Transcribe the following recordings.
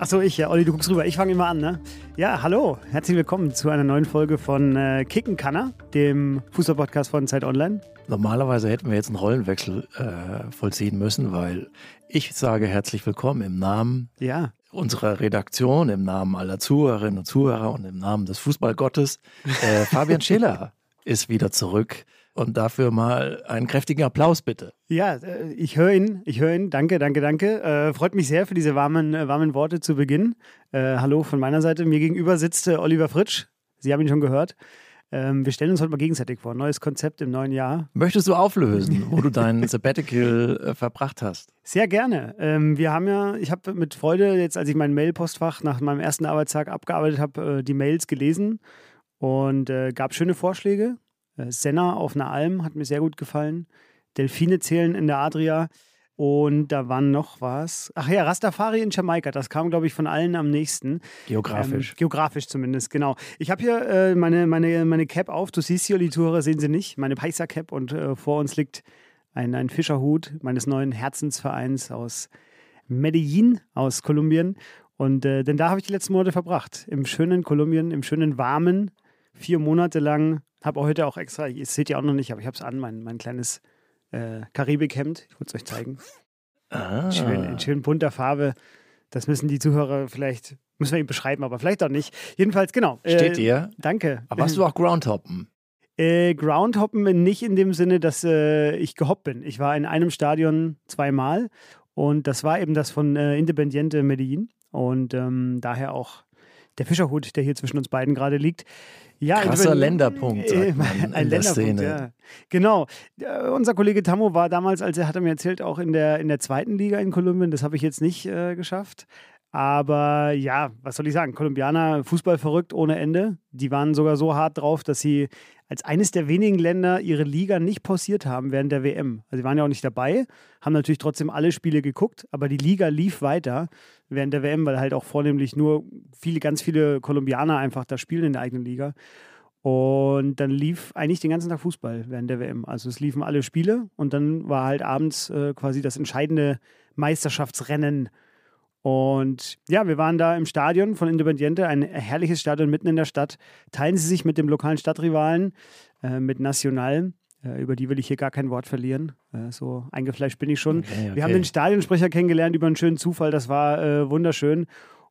Achso, ich, ja. Olli, du guckst rüber. Ich fange immer an, ne? Ja, hallo. Herzlich willkommen zu einer neuen Folge von äh, Kicken Kanner, dem Fußballpodcast von Zeit Online. Normalerweise hätten wir jetzt einen Rollenwechsel äh, vollziehen müssen, weil ich sage herzlich willkommen im Namen ja. unserer Redaktion, im Namen aller Zuhörerinnen und Zuhörer und im Namen des Fußballgottes. Äh, Fabian Schiller ist wieder zurück und dafür mal einen kräftigen Applaus bitte. Ja, äh, ich höre ihn, ich höre ihn. Danke, danke, danke. Äh, freut mich sehr für diese warmen, äh, warmen Worte zu Beginn. Äh, hallo von meiner Seite. Mir gegenüber sitzt äh, Oliver Fritsch. Sie haben ihn schon gehört. Ähm, wir stellen uns heute mal gegenseitig vor. Neues Konzept im neuen Jahr. Möchtest du auflösen, wo du dein Sabbatical äh, verbracht hast? Sehr gerne. Ähm, wir haben ja, ich habe mit Freude jetzt, als ich mein Mail-Postfach nach meinem ersten Arbeitstag abgearbeitet habe, die Mails gelesen und gab schöne Vorschläge. Äh, Senna auf einer Alm hat mir sehr gut gefallen. Delfine zählen in der Adria. Und da waren noch was. Ach ja, Rastafari in Jamaika. Das kam, glaube ich, von allen am nächsten. Geografisch. Ähm, geografisch zumindest, genau. Ich habe hier äh, meine, meine, meine Cap auf. Du siehst hier, die Tourer sehen sie nicht. Meine Paisa Cap. Und äh, vor uns liegt ein, ein Fischerhut meines neuen Herzensvereins aus Medellin, aus Kolumbien. Und äh, denn da habe ich die letzten Monate verbracht. Im schönen Kolumbien, im schönen warmen. Vier Monate lang habe heute auch extra, ihr seht ja auch noch nicht, aber ich habe es an, mein, mein kleines äh, Karibikhemd. Ich wollte es euch zeigen. Ah. Schön, in schön bunter Farbe. Das müssen die Zuhörer vielleicht, müssen wir ihm beschreiben, aber vielleicht auch nicht. Jedenfalls, genau. Steht äh, dir. Danke. Aber hast du auch Groundhoppen? Äh, Groundhoppen nicht in dem Sinne, dass äh, ich gehoppt bin. Ich war in einem Stadion zweimal und das war eben das von äh, Independiente Medellin und ähm, daher auch der Fischerhut, der hier zwischen uns beiden gerade liegt. Ja, Krasser Länderpunkt. Äh, ein Länderpunkt, ja. Genau. Äh, unser Kollege Tammo war damals, als er hatte mir erzählt, auch in der, in der zweiten Liga in Kolumbien. Das habe ich jetzt nicht äh, geschafft. Aber ja, was soll ich sagen? Kolumbianer, Fußball verrückt ohne Ende. Die waren sogar so hart drauf, dass sie als eines der wenigen Länder ihre Liga nicht pausiert haben während der WM. Also sie waren ja auch nicht dabei, haben natürlich trotzdem alle Spiele geguckt, aber die Liga lief weiter während der WM, weil halt auch vornehmlich nur viele, ganz viele Kolumbianer einfach da spielen in der eigenen Liga. Und dann lief eigentlich den ganzen Tag Fußball während der WM. Also es liefen alle Spiele und dann war halt abends äh, quasi das entscheidende Meisterschaftsrennen und ja, wir waren da im Stadion von Independiente, ein herrliches Stadion mitten in der Stadt. Teilen Sie sich mit dem lokalen Stadtrivalen, äh, mit National. Äh, über die will ich hier gar kein Wort verlieren. Äh, so eingefleischt bin ich schon. Okay, okay. Wir haben den Stadionsprecher kennengelernt über einen schönen Zufall. Das war äh, wunderschön.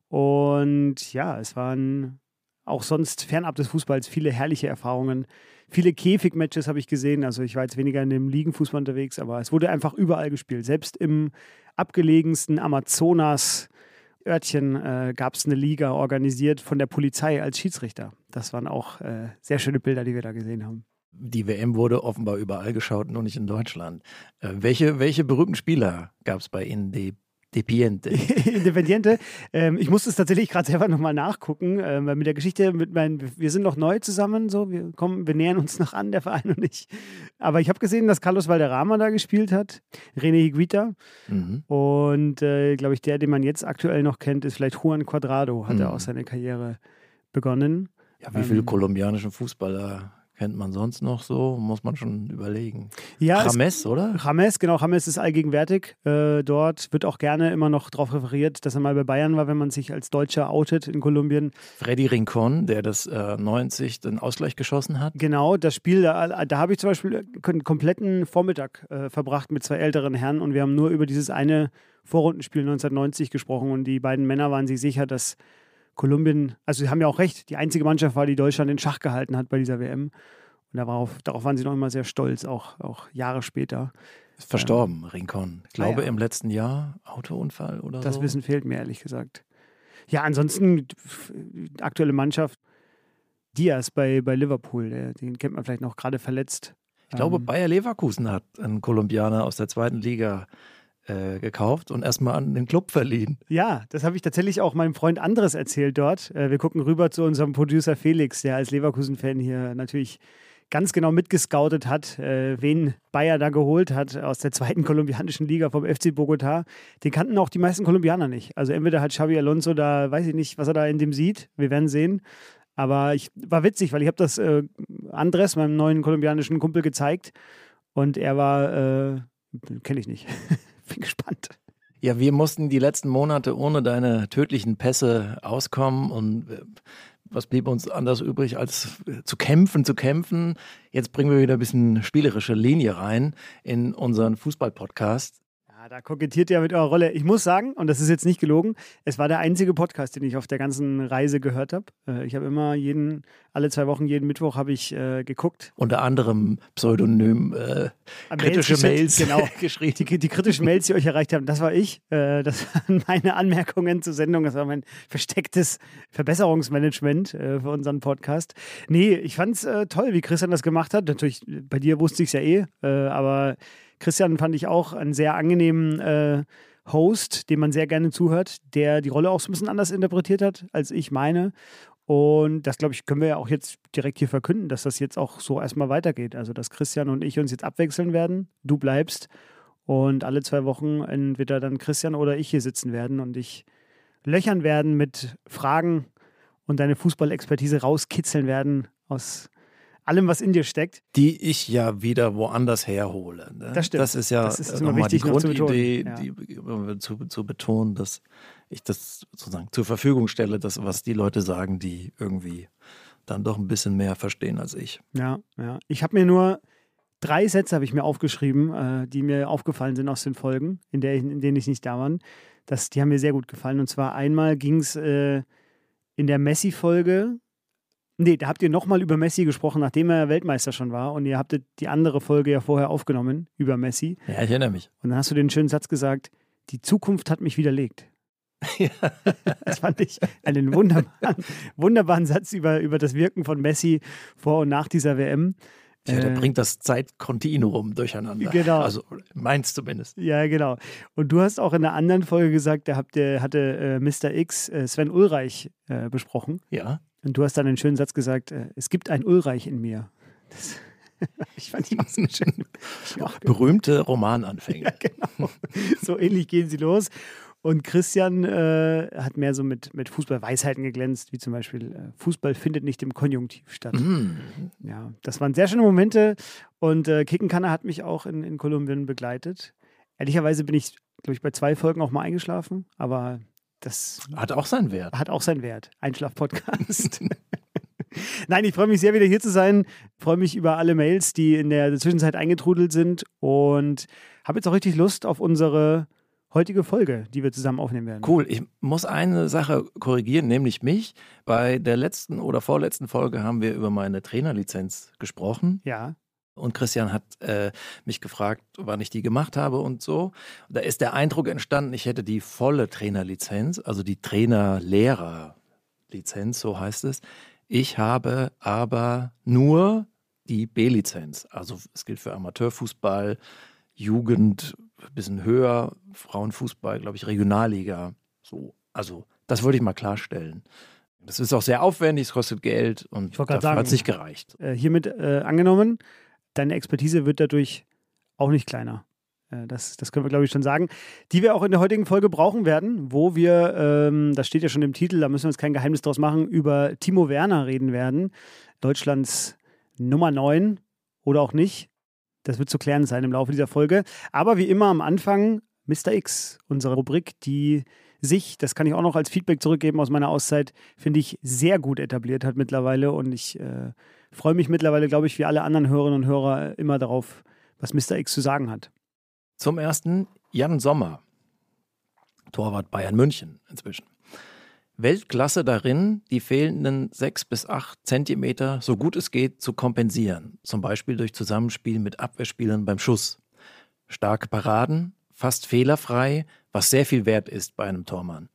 Und ja, es waren auch sonst fernab des Fußballs viele herrliche Erfahrungen. Viele Käfigmatches habe ich gesehen. Also ich war jetzt weniger in dem Ligenfußball unterwegs, aber es wurde einfach überall gespielt. Selbst im abgelegensten Amazonas Örtchen äh, gab es eine Liga organisiert von der Polizei als Schiedsrichter. Das waren auch äh, sehr schöne Bilder, die wir da gesehen haben. Die WM wurde offenbar überall geschaut, nur nicht in Deutschland. Äh, welche, welche berühmten Spieler gab es bei Ihnen, die Independiente. Independiente. Ähm, ich musste es tatsächlich gerade selber nochmal nachgucken, ähm, weil mit der Geschichte, mit meinen, wir sind noch neu zusammen, so, wir kommen, wir nähern uns noch an, der Verein und ich. Aber ich habe gesehen, dass Carlos Valderrama da gespielt hat, René Higuita. Mhm. Und äh, glaube ich, der, den man jetzt aktuell noch kennt, ist vielleicht Juan Cuadrado, hat mhm. er auch seine Karriere begonnen. Ja, wie viele ähm, kolumbianische Fußballer kennt man sonst noch so? Muss man schon überlegen. Ja, James, oder? James, genau. James ist allgegenwärtig. Äh, dort wird auch gerne immer noch darauf referiert, dass er mal bei Bayern war, wenn man sich als Deutscher outet in Kolumbien. Freddy Rincon, der das äh, 90 den Ausgleich geschossen hat. Genau, das Spiel, da, da habe ich zum Beispiel einen kompletten Vormittag äh, verbracht mit zwei älteren Herren und wir haben nur über dieses eine Vorrundenspiel 1990 gesprochen und die beiden Männer waren sich sicher, dass Kolumbien, also sie haben ja auch recht, die einzige Mannschaft war, die Deutschland in Schach gehalten hat bei dieser WM. Und darauf, darauf waren sie noch immer sehr stolz, auch, auch Jahre später. Ist verstorben, ja. Rincon. Ich glaube, ah, ja. im letzten Jahr Autounfall oder das so. Das Wissen fehlt mir, ehrlich gesagt. Ja, ansonsten, aktuelle Mannschaft, Diaz bei, bei Liverpool, den kennt man vielleicht noch gerade verletzt. Ich glaube, ähm, Bayer Leverkusen hat einen Kolumbianer aus der zweiten Liga äh, gekauft und erstmal an den Club verliehen. Ja, das habe ich tatsächlich auch meinem Freund Andres erzählt dort. Äh, wir gucken rüber zu unserem Producer Felix, der als Leverkusen-Fan hier natürlich ganz genau mitgescoutet hat, äh, wen Bayer da geholt hat aus der zweiten kolumbianischen Liga vom FC Bogota. Den kannten auch die meisten Kolumbianer nicht. Also entweder hat Xavi Alonso da, weiß ich nicht, was er da in dem sieht. Wir werden sehen. Aber ich war witzig, weil ich habe das äh, Andres, meinem neuen kolumbianischen Kumpel, gezeigt. Und er war, äh, kenne ich nicht. Bin gespannt. Ja, wir mussten die letzten Monate ohne deine tödlichen Pässe auskommen und äh, was blieb uns anders übrig, als zu kämpfen, zu kämpfen. Jetzt bringen wir wieder ein bisschen spielerische Linie rein in unseren Fußball-Podcast da kokettiert ihr mit eurer Rolle. Ich muss sagen, und das ist jetzt nicht gelogen, es war der einzige Podcast, den ich auf der ganzen Reise gehört habe. Äh, ich habe immer jeden, alle zwei Wochen, jeden Mittwoch habe ich äh, geguckt. Unter anderem Pseudonym äh, kritische Mails, Mails genau, geschrieben. Die, die, kritischen Mails, die euch erreicht haben, das war ich. Äh, das waren meine Anmerkungen zur Sendung. Das war mein verstecktes Verbesserungsmanagement äh, für unseren Podcast. Nee, ich fand es äh, toll, wie Christian das gemacht hat. Natürlich, bei dir wusste ich es ja eh, aber Christian fand ich auch einen sehr angenehmen äh, Host, dem man sehr gerne zuhört, der die Rolle auch so ein bisschen anders interpretiert hat, als ich meine. Und das, glaube ich, können wir ja auch jetzt direkt hier verkünden, dass das jetzt auch so erstmal weitergeht. Also, dass Christian und ich uns jetzt abwechseln werden. Du bleibst und alle zwei Wochen entweder dann Christian oder ich hier sitzen werden und dich löchern werden mit Fragen und deine Fußballexpertise rauskitzeln werden aus allem, was in dir steckt. Die ich ja wieder woanders herhole. Ne? Das stimmt. Das ist ja das ist wichtig, die Grundidee, zu betonen. Ja. Die, zu, zu betonen, dass ich das sozusagen zur Verfügung stelle, das, was die Leute sagen, die irgendwie dann doch ein bisschen mehr verstehen als ich. Ja, ja. Ich habe mir nur drei Sätze habe ich mir aufgeschrieben, äh, die mir aufgefallen sind aus den Folgen, in, der ich, in denen ich nicht da war. Das, die haben mir sehr gut gefallen. Und zwar einmal ging es äh, in der Messi-Folge Nee, da habt ihr nochmal über Messi gesprochen, nachdem er Weltmeister schon war. Und ihr habt die andere Folge ja vorher aufgenommen über Messi. Ja, ich erinnere mich. Und dann hast du den schönen Satz gesagt: Die Zukunft hat mich widerlegt. Ja. Das fand ich einen wunderbaren, wunderbaren Satz über, über das Wirken von Messi vor und nach dieser WM. Ja, der äh, bringt das Zeitkontinuum durcheinander. Genau. Also meins zumindest. Ja, genau. Und du hast auch in einer anderen Folge gesagt, da habt ihr, hatte äh, Mr. X äh, Sven Ulreich äh, besprochen. Ja. Und du hast dann einen schönen Satz gesagt, äh, es gibt ein Ulreich in mir. Das, ich fand ihn so schön. Berühmte Romananfänge. Ja, genau. So ähnlich gehen sie los. Und Christian äh, hat mehr so mit, mit Fußballweisheiten geglänzt, wie zum Beispiel äh, Fußball findet nicht im Konjunktiv statt. Mm. Ja, das waren sehr schöne Momente. Und äh, Kickenkanner hat mich auch in, in Kolumbien begleitet. Ehrlicherweise bin ich, glaube ich, bei zwei Folgen auch mal eingeschlafen, aber das hat auch seinen Wert. Hat auch seinen Wert. Einschlaf-Podcast. Nein, ich freue mich sehr, wieder hier zu sein. Ich freue mich über alle Mails, die in der Zwischenzeit eingetrudelt sind und habe jetzt auch richtig Lust auf unsere heutige Folge, die wir zusammen aufnehmen werden. Cool. Ich muss eine Sache korrigieren, nämlich mich. Bei der letzten oder vorletzten Folge haben wir über meine Trainerlizenz gesprochen. Ja. Und Christian hat äh, mich gefragt, wann ich die gemacht habe und so. Da ist der Eindruck entstanden, ich hätte die volle Trainerlizenz, also die Trainer-Lehrer-Lizenz, so heißt es. Ich habe aber nur die B-Lizenz. Also es gilt für Amateurfußball, Jugend, ein bisschen höher, Frauenfußball, glaube ich, Regionalliga. So, also das würde ich mal klarstellen. Das ist auch sehr aufwendig, es kostet Geld und dafür hat es nicht gereicht. Äh, hiermit äh, angenommen, deine Expertise wird dadurch auch nicht kleiner. Äh, das, das können wir, glaube ich, schon sagen. Die wir auch in der heutigen Folge brauchen werden, wo wir, ähm, das steht ja schon im Titel, da müssen wir uns kein Geheimnis draus machen, über Timo Werner reden werden. Deutschlands Nummer 9 oder auch nicht. Das wird zu klären sein im Laufe dieser Folge. Aber wie immer am Anfang Mr. X, unsere Rubrik, die sich, das kann ich auch noch als Feedback zurückgeben aus meiner Auszeit, finde ich sehr gut etabliert hat mittlerweile. Und ich äh, freue mich mittlerweile, glaube ich, wie alle anderen Hörerinnen und Hörer immer darauf, was Mr. X zu sagen hat. Zum ersten Jan Sommer, Torwart Bayern München inzwischen. Weltklasse darin, die fehlenden sechs bis acht Zentimeter so gut es geht zu kompensieren, zum Beispiel durch Zusammenspiel mit Abwehrspielern beim Schuss. Starke Paraden, fast fehlerfrei, was sehr viel wert ist bei einem Tormann.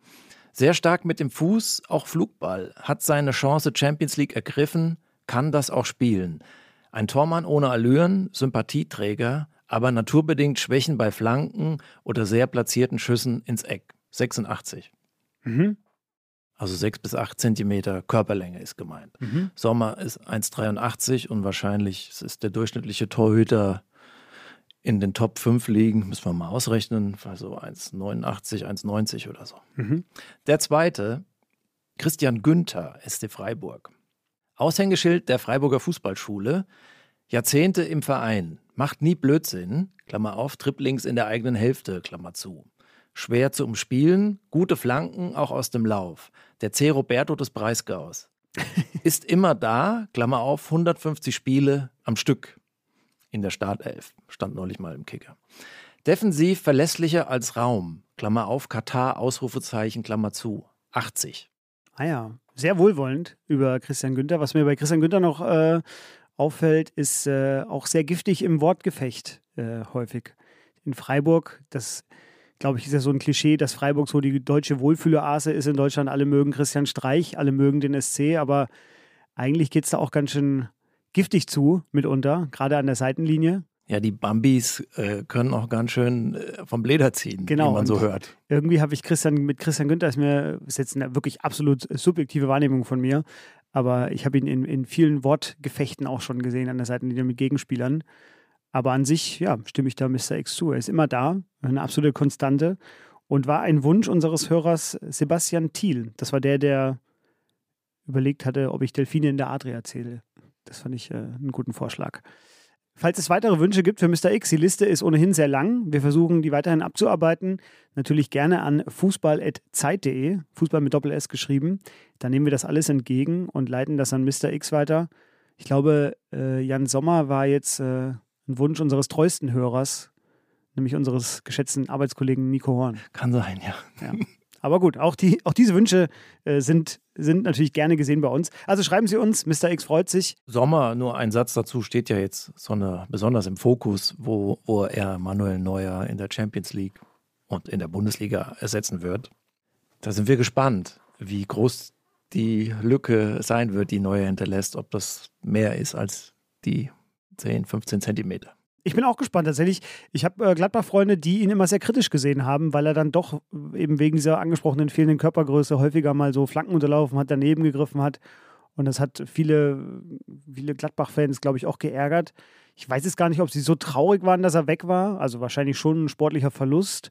Sehr stark mit dem Fuß, auch Flugball, hat seine Chance Champions League ergriffen, kann das auch spielen. Ein Tormann ohne Allüren, Sympathieträger, aber naturbedingt Schwächen bei Flanken oder sehr platzierten Schüssen ins Eck. 86. Mhm. Also sechs bis acht Zentimeter Körperlänge ist gemeint. Mhm. Sommer ist 1,83 und wahrscheinlich ist der durchschnittliche Torhüter in den Top 5 liegen, müssen wir mal ausrechnen, also 1,89, 1,90 oder so. Mhm. Der zweite, Christian Günther, SC Freiburg. Aushängeschild der Freiburger Fußballschule, Jahrzehnte im Verein, macht nie Blödsinn, Klammer auf, Triplings in der eigenen Hälfte, Klammer zu. Schwer zu umspielen, gute Flanken auch aus dem Lauf. Der C. Roberto des Breisgaus ist immer da, Klammer auf, 150 Spiele am Stück. In der Startelf, stand neulich mal im Kicker. Defensiv verlässlicher als Raum, Klammer auf, Katar, Ausrufezeichen, Klammer zu, 80. Ah ja, sehr wohlwollend über Christian Günther. Was mir bei Christian Günther noch äh, auffällt, ist äh, auch sehr giftig im Wortgefecht äh, häufig. In Freiburg, das glaube ich, ist ja so ein Klischee, dass Freiburg so die deutsche Wohlfühlease ist in Deutschland. Alle mögen Christian Streich, alle mögen den SC, aber eigentlich geht es da auch ganz schön giftig zu mitunter, gerade an der Seitenlinie. Ja, die Bambis äh, können auch ganz schön äh, vom Leder ziehen, genau, wie man so hört. Irgendwie habe ich Christian mit Christian Günther, ist mir ist jetzt eine wirklich absolut subjektive Wahrnehmung von mir, aber ich habe ihn in, in vielen Wortgefechten auch schon gesehen an der Seitenlinie mit Gegenspielern. Aber an sich, ja, stimme ich da Mr. X zu. Er ist immer da, eine absolute Konstante und war ein Wunsch unseres Hörers Sebastian Thiel. Das war der, der überlegt hatte, ob ich Delfine in der Adria zähle. Das fand ich äh, einen guten Vorschlag. Falls es weitere Wünsche gibt für Mr. X, die Liste ist ohnehin sehr lang. Wir versuchen, die weiterhin abzuarbeiten. Natürlich gerne an fußball.zeit.de, Fußball mit Doppel-S geschrieben. Da nehmen wir das alles entgegen und leiten das an Mr. X weiter. Ich glaube, äh, Jan Sommer war jetzt äh, ein Wunsch unseres treuesten Hörers, nämlich unseres geschätzten Arbeitskollegen Nico Horn. Kann sein, ja. ja. Aber gut, auch, die, auch diese Wünsche äh, sind, sind natürlich gerne gesehen bei uns. Also schreiben Sie uns, Mr. X freut sich. Sommer, nur ein Satz dazu, steht ja jetzt so eine, besonders im Fokus, wo, wo er Manuel Neuer in der Champions League und in der Bundesliga ersetzen wird. Da sind wir gespannt, wie groß die Lücke sein wird, die Neuer hinterlässt, ob das mehr ist als die 10, 15 Zentimeter. Ich bin auch gespannt tatsächlich. Ich habe äh, Gladbach-Freunde, die ihn immer sehr kritisch gesehen haben, weil er dann doch eben wegen dieser angesprochenen fehlenden Körpergröße häufiger mal so Flanken unterlaufen hat, daneben gegriffen hat. Und das hat viele, viele Gladbach-Fans, glaube ich, auch geärgert. Ich weiß jetzt gar nicht, ob sie so traurig waren, dass er weg war. Also wahrscheinlich schon ein sportlicher Verlust.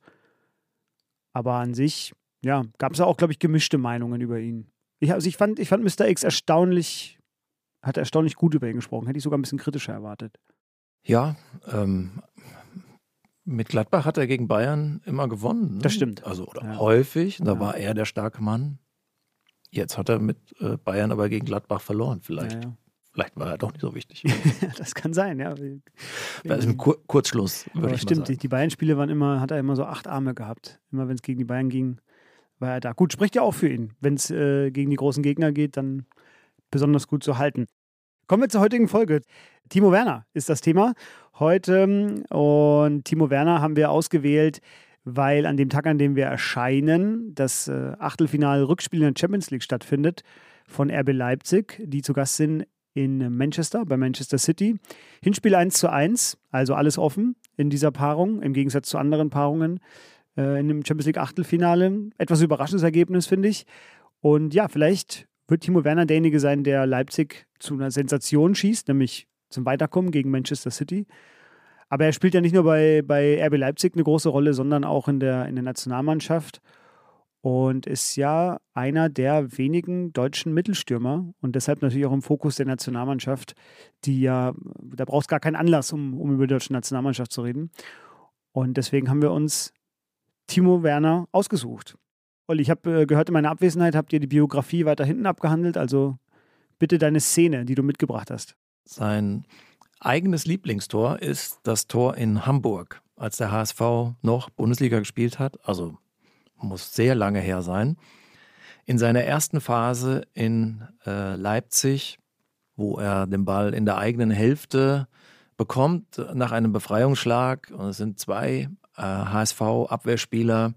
Aber an sich, ja, gab es auch, glaube ich, gemischte Meinungen über ihn. Ich, also ich fand, ich fand Mr. X erstaunlich hat erstaunlich gut über ihn gesprochen. Hätte ich sogar ein bisschen kritischer erwartet. Ja, ähm, mit Gladbach hat er gegen Bayern immer gewonnen. Ne? Das stimmt. Also oder ja. häufig. Da ja. war er der starke Mann. Jetzt hat er mit äh, Bayern aber gegen Gladbach verloren. Vielleicht. Ja, Vielleicht war er doch nicht so wichtig. das kann sein, ja. Also im Kur Kurzschluss, würde ich stimmt, mal sagen. die Bayern-Spiele waren immer, hat er immer so acht Arme gehabt. Immer wenn es gegen die Bayern ging, war er da. Gut, spricht ja auch für ihn. Wenn es äh, gegen die großen Gegner geht, dann besonders gut zu halten. Kommen wir zur heutigen Folge. Timo Werner ist das Thema heute. Und Timo Werner haben wir ausgewählt, weil an dem Tag, an dem wir erscheinen, das äh, Achtelfinal-Rückspiel in der Champions League stattfindet von RB Leipzig, die zu Gast sind in Manchester, bei Manchester City. Hinspiel 1 zu 1, also alles offen in dieser Paarung, im Gegensatz zu anderen Paarungen äh, in dem Champions League Achtelfinale. Etwas überraschendes Ergebnis, finde ich. Und ja, vielleicht wird Timo Werner derjenige sein, der Leipzig zu einer Sensation schießt, nämlich zum Weiterkommen gegen Manchester City. Aber er spielt ja nicht nur bei, bei RB Leipzig eine große Rolle, sondern auch in der, in der Nationalmannschaft und ist ja einer der wenigen deutschen Mittelstürmer und deshalb natürlich auch im Fokus der Nationalmannschaft, die ja, da braucht es gar keinen Anlass, um, um über die deutsche Nationalmannschaft zu reden. Und deswegen haben wir uns Timo Werner ausgesucht. Olli, ich habe äh, gehört, in meiner Abwesenheit habt ihr die Biografie weiter hinten abgehandelt. Also bitte deine Szene, die du mitgebracht hast. Sein eigenes Lieblingstor ist das Tor in Hamburg, als der HSV noch Bundesliga gespielt hat. Also muss sehr lange her sein. In seiner ersten Phase in äh, Leipzig, wo er den Ball in der eigenen Hälfte bekommt nach einem Befreiungsschlag. Und es sind zwei äh, HSV-Abwehrspieler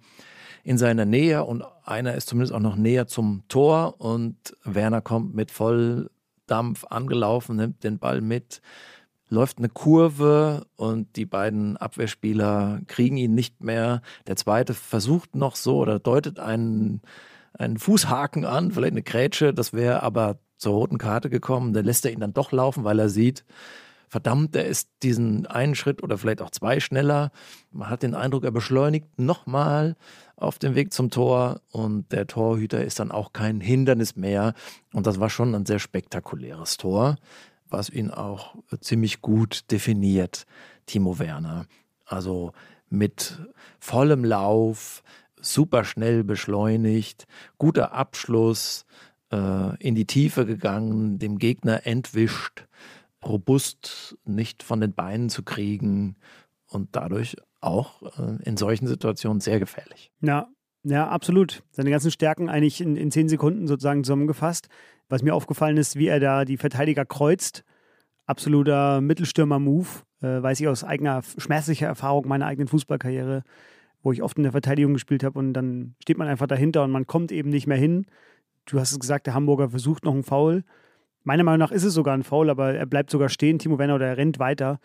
in seiner Nähe und einer ist zumindest auch noch näher zum Tor und Werner kommt mit Volldampf angelaufen, nimmt den Ball mit, läuft eine Kurve und die beiden Abwehrspieler kriegen ihn nicht mehr. Der zweite versucht noch so oder deutet einen, einen Fußhaken an, vielleicht eine Grätsche, das wäre aber zur roten Karte gekommen. Dann lässt er ihn dann doch laufen, weil er sieht, verdammt, er ist diesen einen Schritt oder vielleicht auch zwei schneller. Man hat den Eindruck, er beschleunigt nochmal auf dem Weg zum Tor und der Torhüter ist dann auch kein Hindernis mehr. Und das war schon ein sehr spektakuläres Tor, was ihn auch ziemlich gut definiert, Timo Werner. Also mit vollem Lauf, super schnell beschleunigt, guter Abschluss, äh, in die Tiefe gegangen, dem Gegner entwischt robust nicht von den Beinen zu kriegen und dadurch auch äh, in solchen Situationen sehr gefährlich. Ja, ja, absolut. Seine ganzen Stärken eigentlich in, in zehn Sekunden sozusagen zusammengefasst. Was mir aufgefallen ist, wie er da die Verteidiger kreuzt. Absoluter Mittelstürmer-Move. Äh, weiß ich aus eigener schmerzlicher Erfahrung meiner eigenen Fußballkarriere, wo ich oft in der Verteidigung gespielt habe und dann steht man einfach dahinter und man kommt eben nicht mehr hin. Du hast es gesagt, der Hamburger versucht noch einen Foul Meiner Meinung nach ist es sogar ein Foul, aber er bleibt sogar stehen, Timo Werner, oder er rennt weiter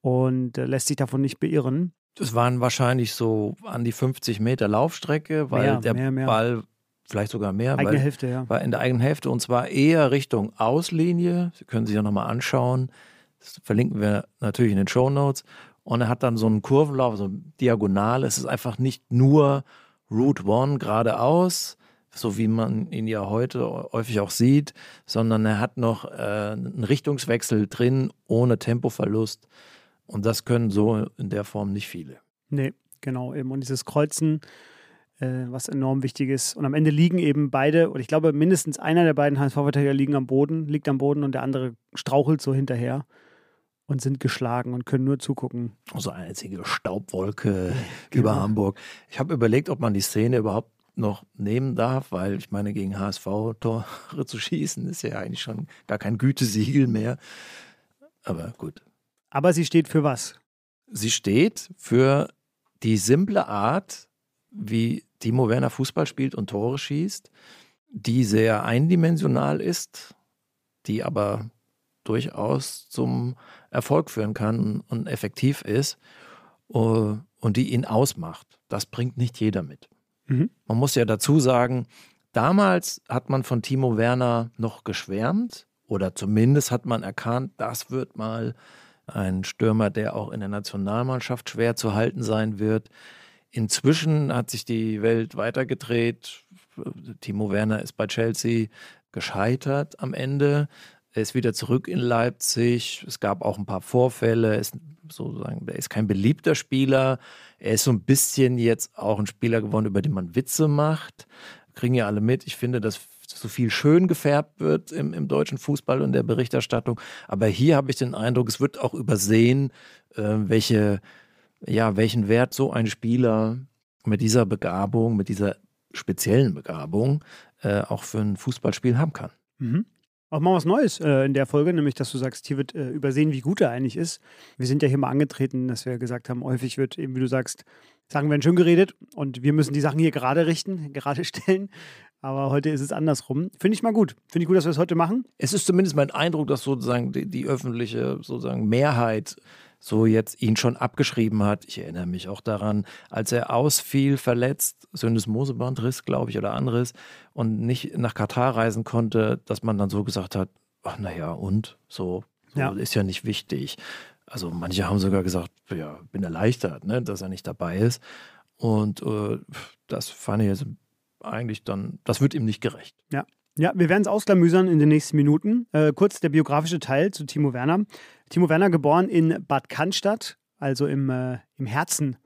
und äh, lässt sich davon nicht beirren. Das waren wahrscheinlich so an die 50 Meter Laufstrecke, weil mehr, der mehr, mehr. Ball vielleicht sogar mehr, eigene Hälfte, ja. war in der eigenen Hälfte und zwar eher Richtung Auslinie. Sie können sich ja nochmal anschauen. Das verlinken wir natürlich in den Show Notes. Und er hat dann so einen Kurvenlauf, so diagonal. Es ist einfach nicht nur Route One geradeaus, so wie man ihn ja heute häufig auch sieht, sondern er hat noch äh, einen Richtungswechsel drin, ohne Tempoverlust. Und das können so in der Form nicht viele. Nee, genau eben. Und dieses Kreuzen, äh, was enorm wichtig ist. Und am Ende liegen eben beide, und ich glaube, mindestens einer der beiden HSV-Verteidiger liegen am Boden, liegt am Boden und der andere strauchelt so hinterher und sind geschlagen und können nur zugucken. So eine einzige Staubwolke genau. über Hamburg. Ich habe überlegt, ob man die Szene überhaupt noch nehmen darf, weil ich meine, gegen HSV-Tore zu schießen ist ja eigentlich schon gar kein Gütesiegel mehr. Aber gut. Aber sie steht für was? Sie steht für die simple Art, wie Timo Werner Fußball spielt und Tore schießt, die sehr eindimensional ist, die aber durchaus zum Erfolg führen kann und effektiv ist äh, und die ihn ausmacht. Das bringt nicht jeder mit. Mhm. Man muss ja dazu sagen, damals hat man von Timo Werner noch geschwärmt oder zumindest hat man erkannt, das wird mal ein Stürmer, der auch in der Nationalmannschaft schwer zu halten sein wird. Inzwischen hat sich die Welt weitergedreht. Timo Werner ist bei Chelsea gescheitert am Ende. Er ist wieder zurück in Leipzig. Es gab auch ein paar Vorfälle. Er ist sozusagen, er ist kein beliebter Spieler. Er ist so ein bisschen jetzt auch ein Spieler geworden, über den man Witze macht. Kriegen ja alle mit. Ich finde, dass so viel schön gefärbt wird im, im deutschen Fußball und der Berichterstattung. Aber hier habe ich den Eindruck, es wird auch übersehen, äh, welche, ja, welchen Wert so ein Spieler mit dieser Begabung, mit dieser speziellen Begabung äh, auch für ein Fußballspiel haben kann. Mhm. Auch mal was Neues äh, in der Folge, nämlich dass du sagst, hier wird äh, übersehen, wie gut er eigentlich ist. Wir sind ja hier mal angetreten, dass wir gesagt haben, häufig wird eben, wie du sagst, Sachen werden schön geredet und wir müssen die Sachen hier gerade richten, gerade stellen. Aber heute ist es andersrum. Finde ich mal gut. Finde ich gut, dass wir es heute machen. Es ist zumindest mein Eindruck, dass sozusagen die, die öffentliche sozusagen Mehrheit so jetzt ihn schon abgeschrieben hat. Ich erinnere mich auch daran, als er ausfiel, verletzt, Syndesmosebandriss, glaube ich, oder anderes, und nicht nach Katar reisen konnte, dass man dann so gesagt hat, ach naja, und? So, so ja. ist ja nicht wichtig. Also manche haben sogar gesagt, ja, bin erleichtert, ne, dass er nicht dabei ist. Und äh, das fand ich jetzt eigentlich dann, das wird ihm nicht gerecht. Ja. Ja, wir werden es ausklamüsern in den nächsten Minuten. Äh, kurz der biografische Teil zu Timo Werner. Timo Werner geboren in Bad Cannstatt, also im, äh, im Herzen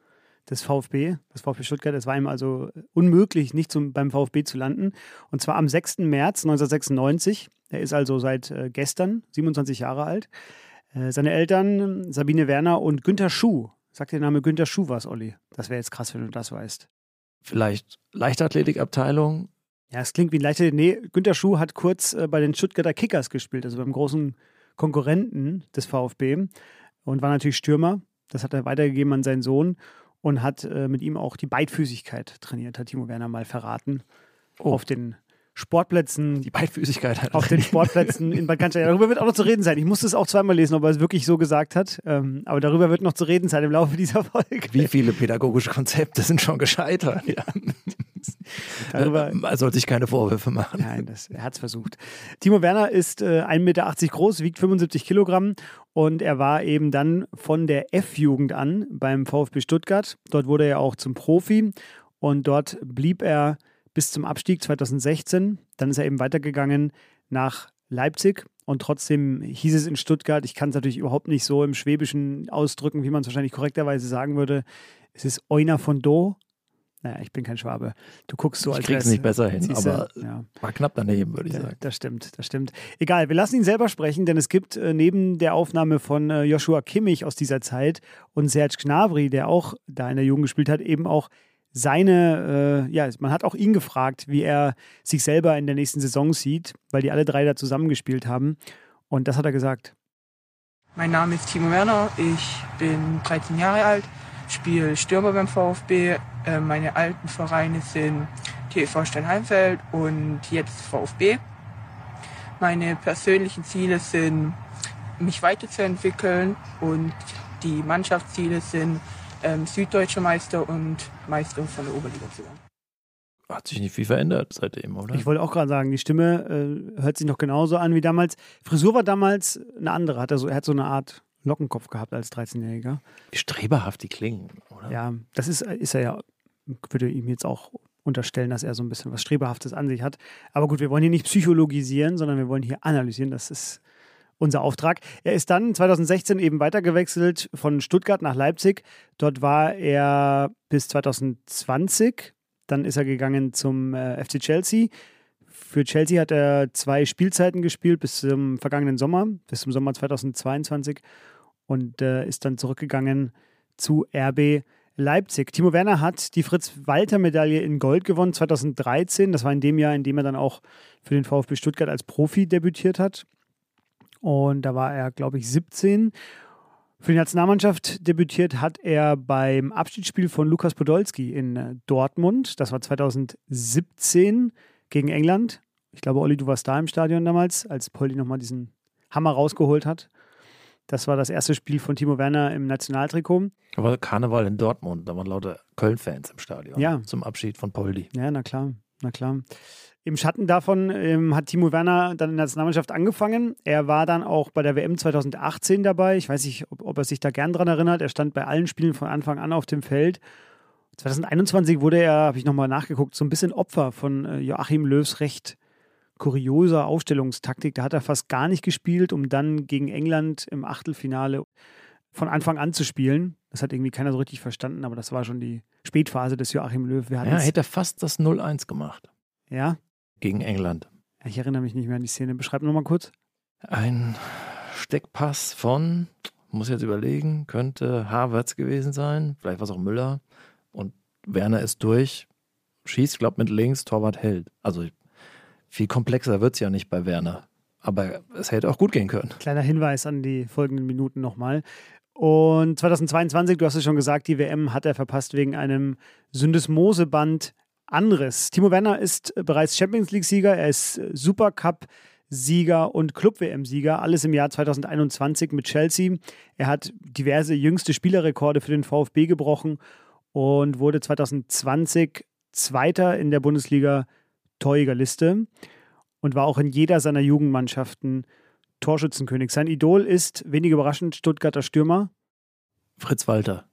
des VfB, des VfB Stuttgart. Es war ihm also unmöglich, nicht zum, beim VfB zu landen. Und zwar am 6. März 1996. Er ist also seit äh, gestern 27 Jahre alt. Äh, seine Eltern Sabine Werner und Günter Schuh. Sagt der Name Günter Schuh was, Olli? Das wäre jetzt krass, wenn du das weißt. Vielleicht Leichtathletikabteilung, ja, es klingt wie ein leichter. Nee, Günter Schuh hat kurz äh, bei den Stuttgarter Kickers gespielt, also beim großen Konkurrenten des VfB und war natürlich Stürmer. Das hat er weitergegeben an seinen Sohn und hat äh, mit ihm auch die Beidfüßigkeit trainiert, hat Timo Werner mal verraten. Oh. Auf den Sportplätzen. Die Beidfüßigkeit hat Auf den Sportplätzen in Bad Cannstatt. Darüber wird auch noch zu reden sein. Ich musste es auch zweimal lesen, ob er es wirklich so gesagt hat. Ähm, aber darüber wird noch zu reden sein im Laufe dieser Folge. Wie viele pädagogische Konzepte sind schon gescheitert? Ja. Darüber Man soll sich keine Vorwürfe machen. Nein, das, er hat es versucht. Timo Werner ist äh, 1,80 Meter groß, wiegt 75 Kilogramm und er war eben dann von der F-Jugend an beim VfB Stuttgart. Dort wurde er auch zum Profi und dort blieb er bis zum Abstieg 2016. Dann ist er eben weitergegangen nach Leipzig und trotzdem hieß es in Stuttgart, ich kann es natürlich überhaupt nicht so im Schwäbischen ausdrücken, wie man es wahrscheinlich korrekterweise sagen würde. Es ist Euner von Do. Naja, ich bin kein Schwabe. Du guckst so, Ich als krieg's wär's- nicht besser hin, siehste, aber ja. war knapp daneben, würde ich Ja, sagen. Das stimmt, das stimmt. Egal, wir lassen ihn selber sprechen, denn es gibt äh, neben der Aufnahme von äh, Joshua Kimmich aus dieser Zeit und Serge Gnabry, der auch da in der Jugend gespielt hat, eben auch seine, äh, ja, man hat auch ihn gefragt, wie er sich selber in der nächsten Saison sieht, weil die alle drei da zusammengespielt haben. Und das hat er gesagt. Mein Name ist Timo Werner, ich bin 13 Jahre alt, spiele Stürmer beim VfB. Äh, Meine alten Vereine sind TV Steinheimfeld und jetzt VfB. Meine persönlichen Ziele sind, mich weiterzuentwickeln und die Mannschaftsziele sind, ähm, süddeutscher Meister und Meister von der Oberliga zu werden. Hat sich nicht viel verändert seitdem, oder? Ich wollte auch gerade sagen, die Stimme äh, hört sich noch genauso an wie damals. Frisur war damals eine andere. Hat er, so, er hat so eine Art Lockenkopf gehabt als 13-Jähriger. Wie streberhaft die klingen, oder? Ja, das ist, ist er ja, würde ihm jetzt auch unterstellen, dass er so ein bisschen was Strebehaftes an sich hat. Aber gut, wir wollen hier nicht psychologisieren, sondern wir wollen hier analysieren. Das ist unser Auftrag. Er ist dann 2016 eben weitergewechselt von Stuttgart nach Leipzig. Dort war er bis 2020. Dann ist er gegangen zum äh, FC Chelsea. Für Chelsea hat er zwei Spielzeiten gespielt bis zum vergangenen Sommer, bis zum Sommer 2022 und äh, ist dann zurückgegangen zu RB Leipzig. Timo Werner hat die Fritz-Walter-Medaille in Gold gewonnen 2013. Das war in dem Jahr, in dem er dann auch für den VfB Stuttgart als Profi debütiert hat. Und da war er, glaube ich, 17. Für die Nationalmannschaft debütiert hat er beim Abschiedsspiel von Lukas Podolski in äh, Dortmund. Das war 2017 gegen England. Ich glaube, Olli, du warst da im Stadion damals, als Poldi nochmal diesen Hammer rausgeholt hat. Das war das erste Spiel von Timo Werner im Nationaltrikot. Aber Karneval in Dortmund, da waren lauter Köln-Fans im Stadion. Ja. Zum Abschied von Poldi. Ja, na klar, na klar. Im Schatten davon ähm, hat Timo Werner dann in der Nationalmannschaft angefangen. Er war dann auch bei der WM 2018 dabei. Ich weiß nicht, ob, ob er sich da gern dran erinnert. Er stand bei allen Spielen von Anfang an auf dem Feld. 2021 wurde er, habe ich nochmal nachgeguckt, so ein bisschen Opfer von äh, Joachim Löws recht kurioser Aufstellungstaktik. Da hat er fast gar nicht gespielt, um dann gegen England im Achtelfinale von Anfang an zu spielen. Das hat irgendwie keiner so richtig verstanden, aber das war schon die Spätphase des Joachim Löw. Wir Ja, hätte er fast das 0-1 gemacht ja, gegen England. ich erinnere mich nicht mehr an die Szene. Beschreib nochmal kurz. Ein Steckpass von, muss jetzt überlegen, könnte Havertz gewesen sein, vielleicht war es auch Müller. Und Werner ist durch, schießt, glaubt mit links, Torwart hält. Also viel komplexer wird es ja nicht bei Werner. Aber es hätte auch gut gehen können. Kleiner Hinweis an die folgenden Minuten nochmal. Und 2022, du hast es schon gesagt, die WM hat er verpasst wegen einem Syndesmoseband Anriss. Timo Werner ist bereits Champions League-Sieger, er ist Supercup-Sieger und Club-WM-Sieger, alles im Jahr 2021 mit Chelsea. Er hat diverse jüngste Spielerrekorde für den VfB gebrochen und wurde 2020 Zweiter in der Bundesliga Torjägerliste und war auch in jeder seiner Jugendmannschaften Torschützenkönig. Sein Idol ist, wenig überraschend, Stuttgarter Stürmer Fritz Walter.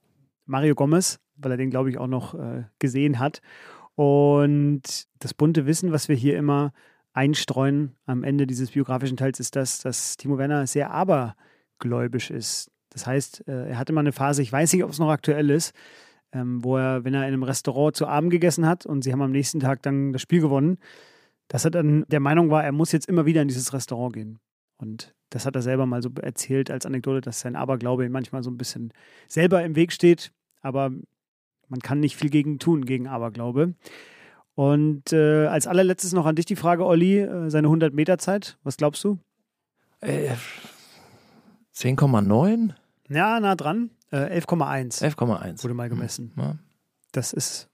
Mario Gomez, weil er den, glaube ich, auch noch äh, gesehen hat. Und das bunte Wissen, was wir hier immer einstreuen am Ende dieses biografischen Teils, ist das, dass Timo Werner sehr abergläubisch ist. Das heißt, äh, er hatte mal eine Phase, ich weiß nicht, ob es noch aktuell ist, ähm, wo er, wenn er in einem Restaurant zu Abend gegessen hat und sie haben am nächsten Tag dann das Spiel gewonnen, dass er dann der Meinung war, er muss jetzt immer wieder in dieses Restaurant gehen. Und das hat er selber mal so erzählt als Anekdote, dass sein Aberglaube ihm manchmal so ein bisschen selber im Weg steht, aber man kann nicht viel gegen tun, gegen Aberglaube. Und äh, als allerletztes noch an dich die Frage, Olli, äh, seine 100-Meter-Zeit, was glaubst du? Äh, 10,9? Ja, nah dran. Äh, 11,1 11,1. wurde mal gemessen. Ja, Das ist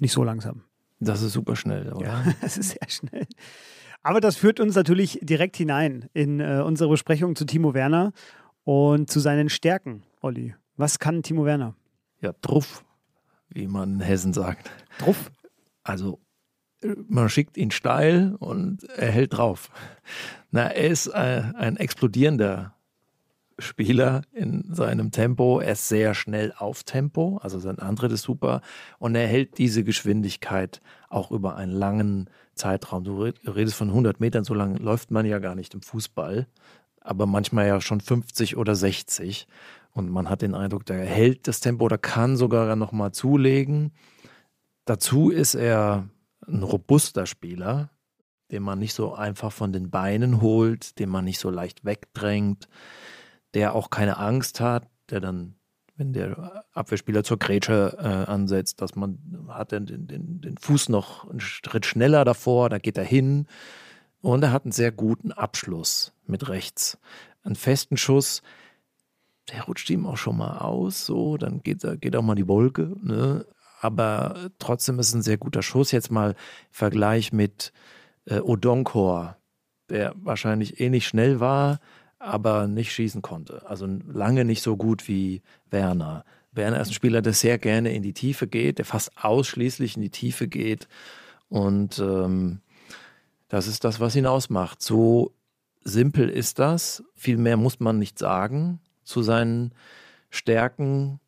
nicht so langsam. das ist super schnell, oder? Ja, das ist sehr schnell. Aber das führt uns natürlich direkt hinein in äh, unsere Besprechung zu Timo Werner und zu seinen Stärken, Olli. Was kann Timo Werner? Ja, Truff, wie man in Hessen sagt. Druff. Also man schickt ihn steil und er hält drauf. Na, er ist äh, ein explodierender Spieler in seinem Tempo. Er ist sehr schnell auf Tempo, also sein Antritt ist super und er hält diese Geschwindigkeit auch über einen langen Zeitraum. Du redest von 100 Metern, so lange läuft man ja gar nicht im Fußball, aber manchmal ja schon 50 oder 60 und man hat den Eindruck, der hält das Tempo oder kann sogar noch mal zulegen. Dazu ist er ein robuster Spieler, den man nicht so einfach von den Beinen holt, den man nicht so leicht wegdrängt, der auch keine Angst hat, der dann, wenn der Abwehrspieler zur Grätsche äh, ansetzt, dass man hat den, den, den Fuß noch einen Schritt schneller davor, da geht er hin und er hat einen sehr guten Abschluss mit rechts. Einen festen Schuss, der rutscht ihm auch schon mal aus, so, dann geht, geht auch mal die Wolke. Ne? aber trotzdem ist es ein sehr guter Schuss. Jetzt mal Vergleich mit äh, Odonkor, der wahrscheinlich eh nicht schnell war, aber nicht schießen konnte. Also lange nicht so gut wie Werner. Werner ist ein Spieler, der sehr gerne in die Tiefe geht, der fast ausschließlich in die Tiefe geht. Und ähm, das ist das, was ihn ausmacht. So simpel ist das. Viel mehr muss man nicht sagen zu seinen Stärken.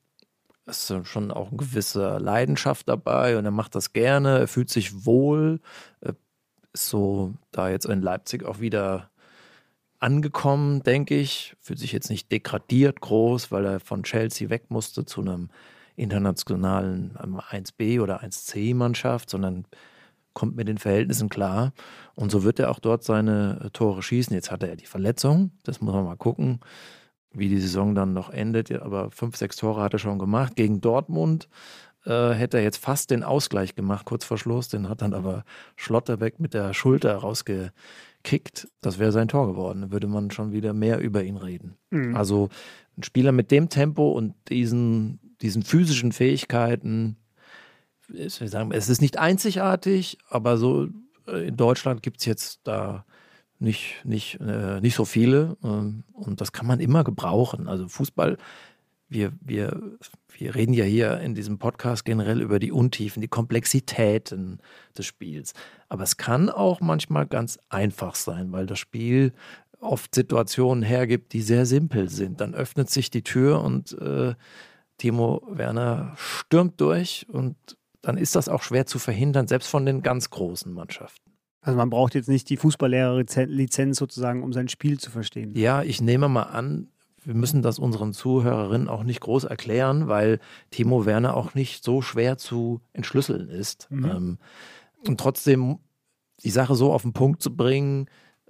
Ist schon auch eine gewisse Leidenschaft dabei und er macht das gerne, er fühlt sich wohl, ist so da jetzt in Leipzig auch wieder angekommen, denke ich, fühlt sich jetzt nicht degradiert groß, weil er von Chelsea weg musste zu einem internationalen 1B oder 1C-Mannschaft, sondern kommt mit den Verhältnissen klar. Und so wird er auch dort seine Tore schießen. Jetzt hat er die Verletzung, das muss man mal gucken wie die Saison dann noch endet. Aber fünf, sechs Tore hat er schon gemacht. Gegen Dortmund äh, hätte er jetzt fast den Ausgleich gemacht, kurz vor Schluss. Den hat dann aber Schlotterbeck mit der Schulter rausgekickt. Das wäre sein Tor geworden. Da würde man schon wieder mehr über ihn reden. Mhm. Also ein Spieler mit dem Tempo und diesen, diesen physischen Fähigkeiten, es ist nicht einzigartig, aber so äh, in Deutschland gibt es jetzt da nicht, nicht, äh, nicht so viele. Ähm, und das kann man immer gebrauchen. Also Fußball, wir, wir, wir reden ja hier in diesem Podcast generell über die Untiefen, die Komplexitäten des Spiels. Aber es kann auch manchmal ganz einfach sein, weil das Spiel oft Situationen hergibt, die sehr simpel sind. Dann öffnet sich die Tür und äh, Timo Werner stürmt durch und dann ist das auch schwer zu verhindern, selbst von den ganz großen Mannschaften. Also man braucht jetzt nicht die Fußballlehrer-Lizenz sozusagen, um sein Spiel zu verstehen. Ja, ich nehme mal an, wir müssen das unseren Zuhörerinnen auch nicht groß erklären, weil Timo Werner auch nicht so schwer zu entschlüsseln ist. Mhm. Ähm, und trotzdem die Sache so auf den Punkt zu bringen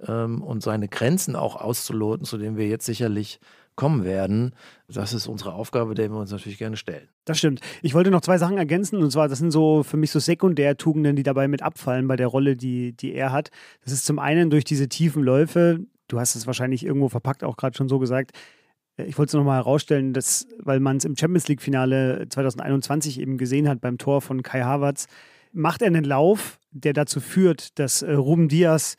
ähm, und seine Grenzen auch auszuloten, zu denen wir jetzt sicherlich kommen werden. Das ist unsere Aufgabe, der wir uns natürlich gerne stellen. Das stimmt. Ich wollte noch zwei Sachen ergänzen. Und zwar, das sind so für mich so Sekundärtugenden, die dabei mit abfallen bei der Rolle, die, die er hat. Das ist zum einen durch diese tiefen Läufe. Du hast es wahrscheinlich irgendwo verpackt, auch gerade schon so gesagt. Ich wollte es nochmal herausstellen, dass, weil man es im Champions League-Finale 2021 eben gesehen hat beim Tor von Kai Havertz, macht er einen Lauf, der dazu führt, dass äh, Ruben Diaz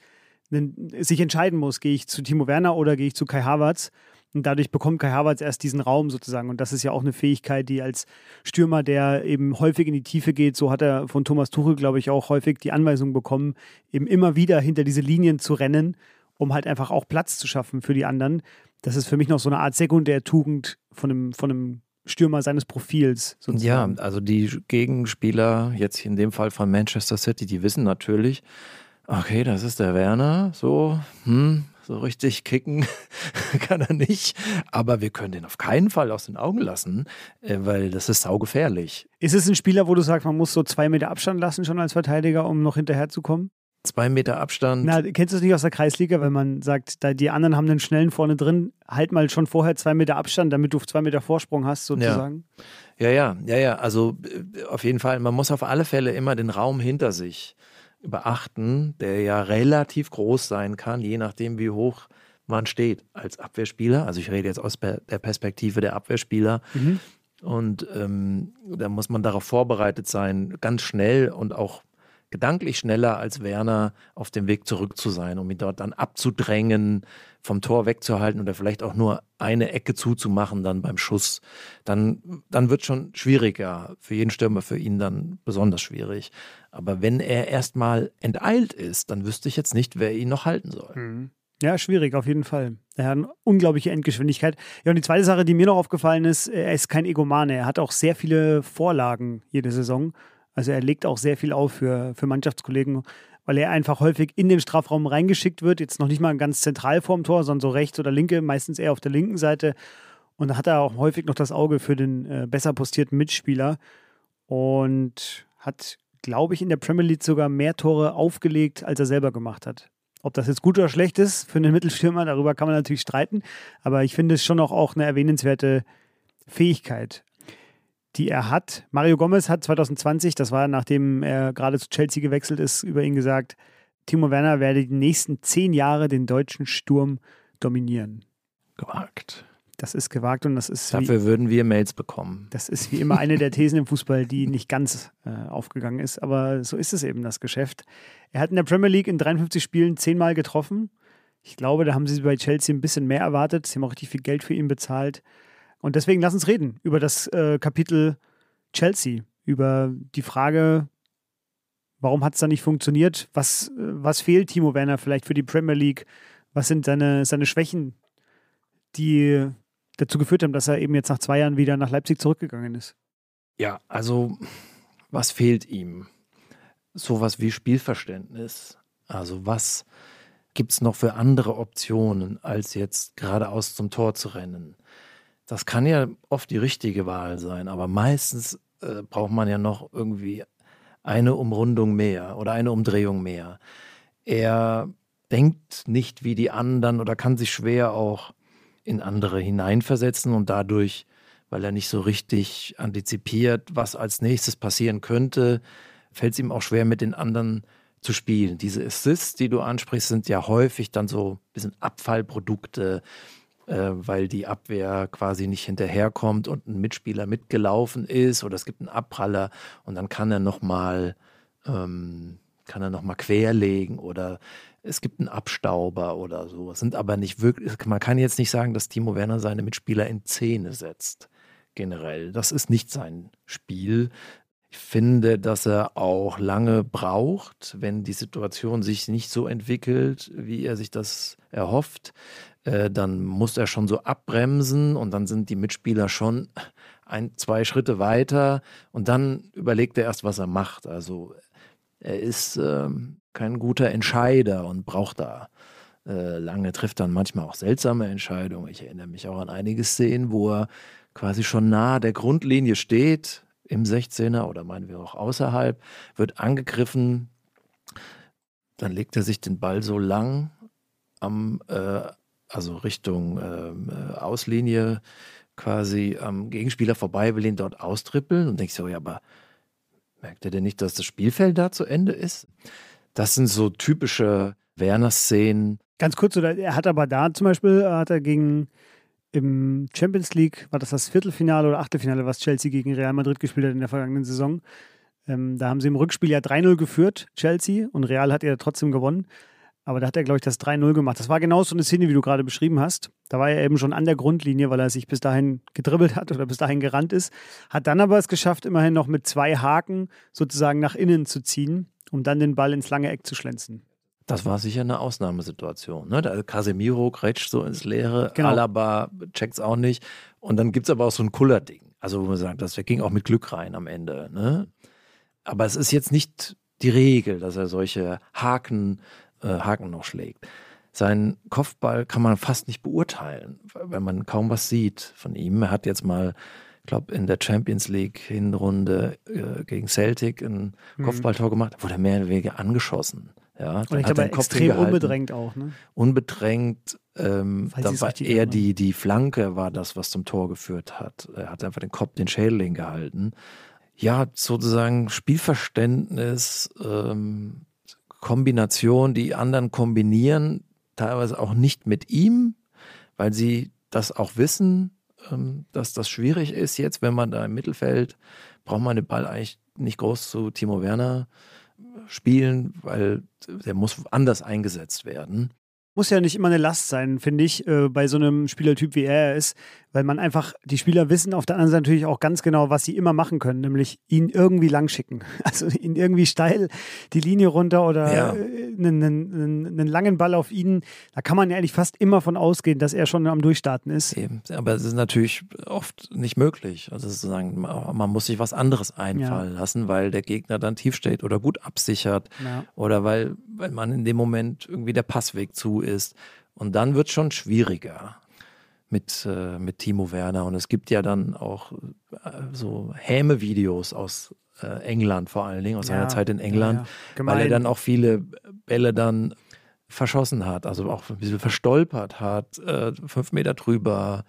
sich entscheiden muss, gehe ich zu Timo Werner oder gehe ich zu Kai Havertz. Und dadurch bekommt Kai Havertz erst diesen Raum sozusagen. Und das ist ja auch eine Fähigkeit, die als Stürmer, der eben häufig in die Tiefe geht, so hat er von Thomas Tuchel, glaube ich, auch häufig die Anweisung bekommen, eben immer wieder hinter diese Linien zu rennen, um halt einfach auch Platz zu schaffen für die anderen. Das ist für mich noch so eine Art Sekundärtugend von einem, von einem Stürmer seines Profils. Sozusagen. Ja, also die Gegenspieler, jetzt in dem Fall von Manchester City, die wissen natürlich, okay, das ist der Werner, so, hm, so richtig kicken kann er nicht. Aber wir können den auf keinen Fall aus den Augen lassen, äh, weil das ist saugefährlich. Ist es ein Spieler, wo du sagst, man muss so zwei Meter Abstand lassen schon als Verteidiger, um noch hinterherzukommen? Zwei Meter Abstand. Na, kennst du es nicht aus der Kreisliga, wenn man sagt, da die anderen haben den Schnellen vorne drin, halt mal schon vorher zwei Meter Abstand, damit du zwei Meter Vorsprung hast, sozusagen? Ja, ja, ja, ja. ja. Also äh, auf jeden Fall, man muss auf alle Fälle immer den Raum hinter sich beachten, der ja relativ groß sein kann, je nachdem, wie hoch man steht als Abwehrspieler. Also ich rede jetzt aus der Perspektive der Abwehrspieler. Mhm. Und ähm, da muss man darauf vorbereitet sein, ganz schnell und auch gedanklich schneller als Werner auf dem Weg zurück zu sein, um ihn dort dann abzudrängen, vom Tor wegzuhalten oder vielleicht auch nur eine Ecke zuzumachen dann beim Schuss. Dann, dann wird schon schwieriger. Für jeden Stürmer, für ihn dann besonders schwierig. Aber wenn er erstmal enteilt ist, dann wüsste ich jetzt nicht, wer ihn noch halten soll. Mhm. Ja, schwierig, auf jeden Fall. Er hat eine unglaubliche Endgeschwindigkeit. Ja, und die zweite Sache, die mir noch aufgefallen ist, er ist kein Egomane. Er hat auch sehr viele Vorlagen jede Saison. Also er legt auch sehr viel auf für, für Mannschaftskollegen, weil er einfach häufig in den Strafraum reingeschickt wird. Jetzt noch nicht mal ganz zentral vorm Tor, sondern so rechts oder linke, meistens eher auf der linken Seite. Und da hat er auch häufig noch das Auge für den äh, besser postierten Mitspieler und hat, glaube ich, in der Premier League sogar mehr Tore aufgelegt, als er selber gemacht hat. Ob das jetzt gut oder schlecht ist für einen Mittelstürmer, darüber kann man natürlich streiten. Aber ich finde es schon auch, auch eine erwähnenswerte Fähigkeit, die er hat. Mario Gomez hat 2020, das war nachdem er gerade zu Chelsea gewechselt ist, über ihn gesagt, Timo Werner werde die nächsten zehn Jahre den deutschen Sturm dominieren. Gewagt. Das ist gewagt und das ist. Dafür wie, würden wir Mails bekommen. Das ist wie immer eine der Thesen im Fußball, die nicht ganz äh, aufgegangen ist. Aber so ist es eben, das Geschäft. Er hat in der Premier League in 53 Spielen zehnmal getroffen. Ich glaube, da haben sie bei Chelsea ein bisschen mehr erwartet. Sie haben auch richtig viel Geld für ihn bezahlt. Und deswegen lass uns reden über das äh, Kapitel Chelsea, über die Frage, warum hat es da nicht funktioniert? Was, äh, was fehlt Timo Werner vielleicht für die Premier League? Was sind seine, seine Schwächen, die dazu geführt haben, dass er eben jetzt nach zwei Jahren wieder nach Leipzig zurückgegangen ist. Ja, also was fehlt ihm? Sowas wie Spielverständnis. Also was gibt es noch für andere Optionen, als jetzt geradeaus zum Tor zu rennen? Das kann ja oft die richtige Wahl sein, aber meistens äh, braucht man ja noch irgendwie eine Umrundung mehr oder eine Umdrehung mehr. Er denkt nicht wie die anderen oder kann sich schwer auch in andere hineinversetzen und dadurch, weil er nicht so richtig antizipiert, was als nächstes passieren könnte, fällt es ihm auch schwer, mit den anderen zu spielen. Diese Assists, die du ansprichst, sind ja häufig dann so ein bisschen Abfallprodukte, weil die Abwehr quasi nicht hinterherkommt und ein Mitspieler mitgelaufen ist oder es gibt einen Abpraller und dann kann er nochmal ähm, kann er noch mal querlegen oder es gibt einen Abstauber oder so. Es sind aber nicht wirklich, man kann jetzt nicht sagen, dass Timo Werner seine Mitspieler in Szene setzt. Generell. Das ist nicht sein Spiel. Ich finde, dass er auch lange braucht, wenn die Situation sich nicht so entwickelt, wie er sich das erhofft. Äh, dann muss er schon so abbremsen und dann sind die Mitspieler schon ein, zwei Schritte weiter und dann überlegt er erst, was er macht. Also er ist ähm, kein guter Entscheider und braucht da äh, lange, trifft dann manchmal auch seltsame Entscheidungen. Ich erinnere mich auch an einige Szenen, wo er quasi schon nahe der Grundlinie steht, im 16er oder meinen wir auch außerhalb, wird angegriffen, dann legt er sich den Ball so lang am, äh, also Richtung ähm, äh, Auslinie quasi am Gegenspieler vorbei, will ihn dort austrippeln und denkt so, ja, aber merkt er denn nicht, dass das Spielfeld da zu Ende ist? Das sind so typische Werner-Szenen. Ganz kurz, er hat aber da zum Beispiel, hat er gegen im Champions League, war das das Viertelfinale oder Achtelfinale, was Chelsea gegen Real Madrid gespielt hat in der vergangenen Saison. Ähm, da haben sie im Rückspiel ja 3-0 geführt, Chelsea, und Real hat ja trotzdem gewonnen. Aber da hat er, glaube ich, das 3-0 gemacht. Das war genau so eine Szene, wie du gerade beschrieben hast. Da war er eben schon an der Grundlinie, weil er sich bis dahin gedribbelt hat oder bis dahin gerannt ist. Hat dann aber es geschafft, immerhin noch mit zwei Haken sozusagen nach innen zu ziehen um dann den Ball ins lange Eck zu schlänzen. Das war sicher eine Ausnahmesituation. Ne? Da Casemiro grätscht so ins Leere, genau. Alaba checkt es auch nicht. Und dann gibt es aber auch so ein Kullerding. Also, wo man sagt, das ging auch mit Glück rein am Ende. Ne? Aber es ist jetzt nicht die Regel, dass er solche Haken, Haken noch schlägt. Seinen Kopfball kann man fast nicht beurteilen, weil man kaum was sieht von ihm. Er hat jetzt mal ich glaube, in der Champions League Hinrunde äh, gegen Celtic ein mhm. Kopfballtor gemacht, wurde mehr oder weniger angeschossen. Ja, und ich glaube, extrem unbedrängt auch. Ne? Unbedrängt, ähm, da war eher die, die Flanke war das, was zum Tor geführt hat. Er hat einfach den Kopf, den Schädel hingehalten. Ja, sozusagen Spielverständnis, ähm, Kombination, die anderen kombinieren, teilweise auch nicht mit ihm, weil sie das auch wissen, ähm, dass das schwierig ist jetzt, wenn man da im Mittelfeld braucht man den Ball eigentlich nicht groß zu Timo Werner spielen, weil der muss anders eingesetzt werden. Muss ja nicht immer eine Last sein, finde ich, äh, bei so einem Spielertyp wie er ist, weil man einfach, die Spieler wissen auf der anderen Seite natürlich auch ganz genau, was sie immer machen können, nämlich ihn irgendwie lang schicken. Also ihn irgendwie steil die Linie runter oder ja. Äh, einen, einen, einen, langen Ball auf ihn. Da kann man ja eigentlich fast immer von ausgehen, dass er schon am Durchstarten ist. Eben. Aber es ist natürlich oft nicht möglich. Also sozusagen, man muss sich was anderes einfallen ja. lassen, weil der Gegner dann tief steht oder gut absichert ja. oder weil, weil man in dem Moment irgendwie der Passweg zu ist. Und dann wird es schon schwieriger mit, äh, mit Timo Werner. Und es gibt ja dann auch äh, so Häme-Videos aus äh, England vor allen Dingen, aus ja, seiner Zeit in England, ja, weil er dann auch viele Bälle dann verschossen hat, also auch ein bisschen verstolpert hat, äh, fünf Meter drüber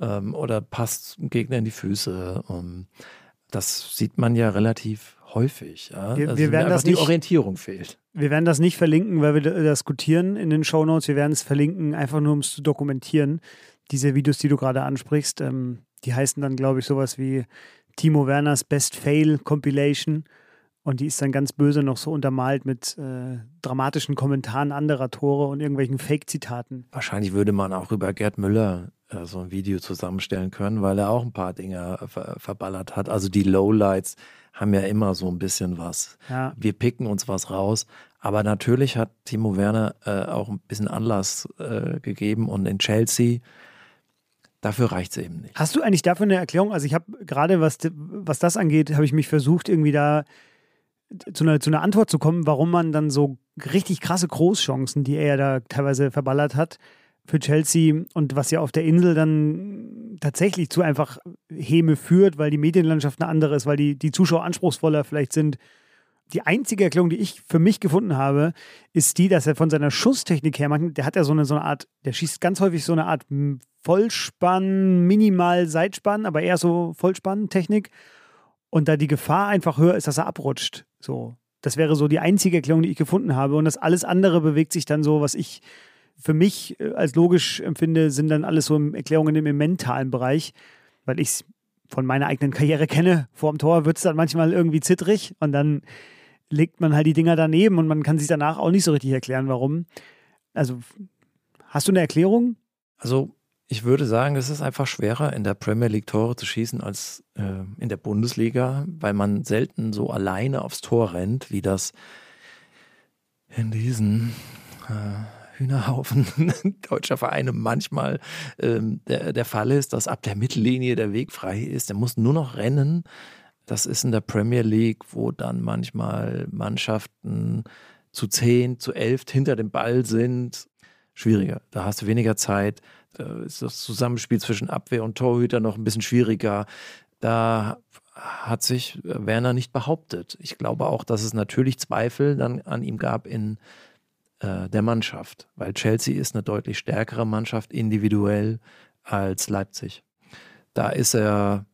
ähm, oder passt dem Gegner in die Füße. Um, das sieht man ja relativ häufig. Ja? Wir, also wir werden das die Orientierung fehlt. Wir werden das nicht verlinken, weil wir diskutieren in den Shownotes. Wir werden es verlinken, einfach nur um es zu dokumentieren. Diese Videos, die du gerade ansprichst, ähm, die heißen dann, glaube ich, sowas wie Timo Werners Best Fail Compilation. Und die ist dann ganz böse noch so untermalt mit äh, dramatischen Kommentaren anderer Tore und irgendwelchen Fake-Zitaten. Wahrscheinlich würde man auch über Gerd Müller äh, so ein Video zusammenstellen können, weil er auch ein paar Dinge ver verballert hat. Also die Lowlights haben ja immer so ein bisschen was. Ja. Wir picken uns was raus. Aber natürlich hat Timo Werner äh, auch ein bisschen Anlass äh, gegeben und in Chelsea Dafür reicht es eben nicht. Hast du eigentlich dafür eine Erklärung? Also ich habe gerade, was, was das angeht, habe ich mich versucht, irgendwie da zu einer, zu einer Antwort zu kommen, warum man dann so richtig krasse Großchancen, die er da teilweise verballert hat, für Chelsea und was ja auf der Insel dann tatsächlich zu einfach Häme führt, weil die Medienlandschaft eine andere ist, weil die, die Zuschauer anspruchsvoller vielleicht sind. Die einzige Erklärung, die ich für mich gefunden habe, ist die, dass er von seiner Schusstechnik her, der hat ja so eine, so eine Art, der schießt ganz häufig so eine Art Vollspann, Minimal Seitspann, aber eher so Vollspann-Technik. Und da die Gefahr einfach höher ist, dass er abrutscht. So. Das wäre so die einzige Erklärung, die ich gefunden habe. Und das alles andere bewegt sich dann so, was ich für mich äh, als logisch empfinde, sind dann alles so Erklärungen im mentalen Bereich, weil ich es von meiner eigenen Karriere kenne. Vor dem Tor wird es dann manchmal irgendwie zittrig und dann legt man halt die Dinger daneben und man kann sich danach auch nicht so richtig erklären, warum. Also, hast du eine Erklärung? Also, ich würde sagen, es ist einfach schwerer, in der Premier League Tore zu schießen als äh, in der Bundesliga, weil man selten so alleine aufs Tor rennt, wie das in diesen äh, Hühnerhaufen deutscher Vereine manchmal ähm, der, der Fall ist, dass ab der Mittellinie der Weg frei ist. Der muss nur noch rennen. Das ist in der Premier League, wo dann manchmal Mannschaften zu zehn, zu elf hinter dem Ball sind. Schwieriger. Da hast du weniger Zeit ist das Zusammenspiel zwischen Abwehr und Torhüter noch ein bisschen schwieriger. Da hat sich Werner nicht behauptet. Ich glaube auch, dass es natürlich Zweifel dann an ihm gab in äh, der Mannschaft, weil Chelsea ist eine deutlich stärkere Mannschaft individuell als Leipzig. Da ist er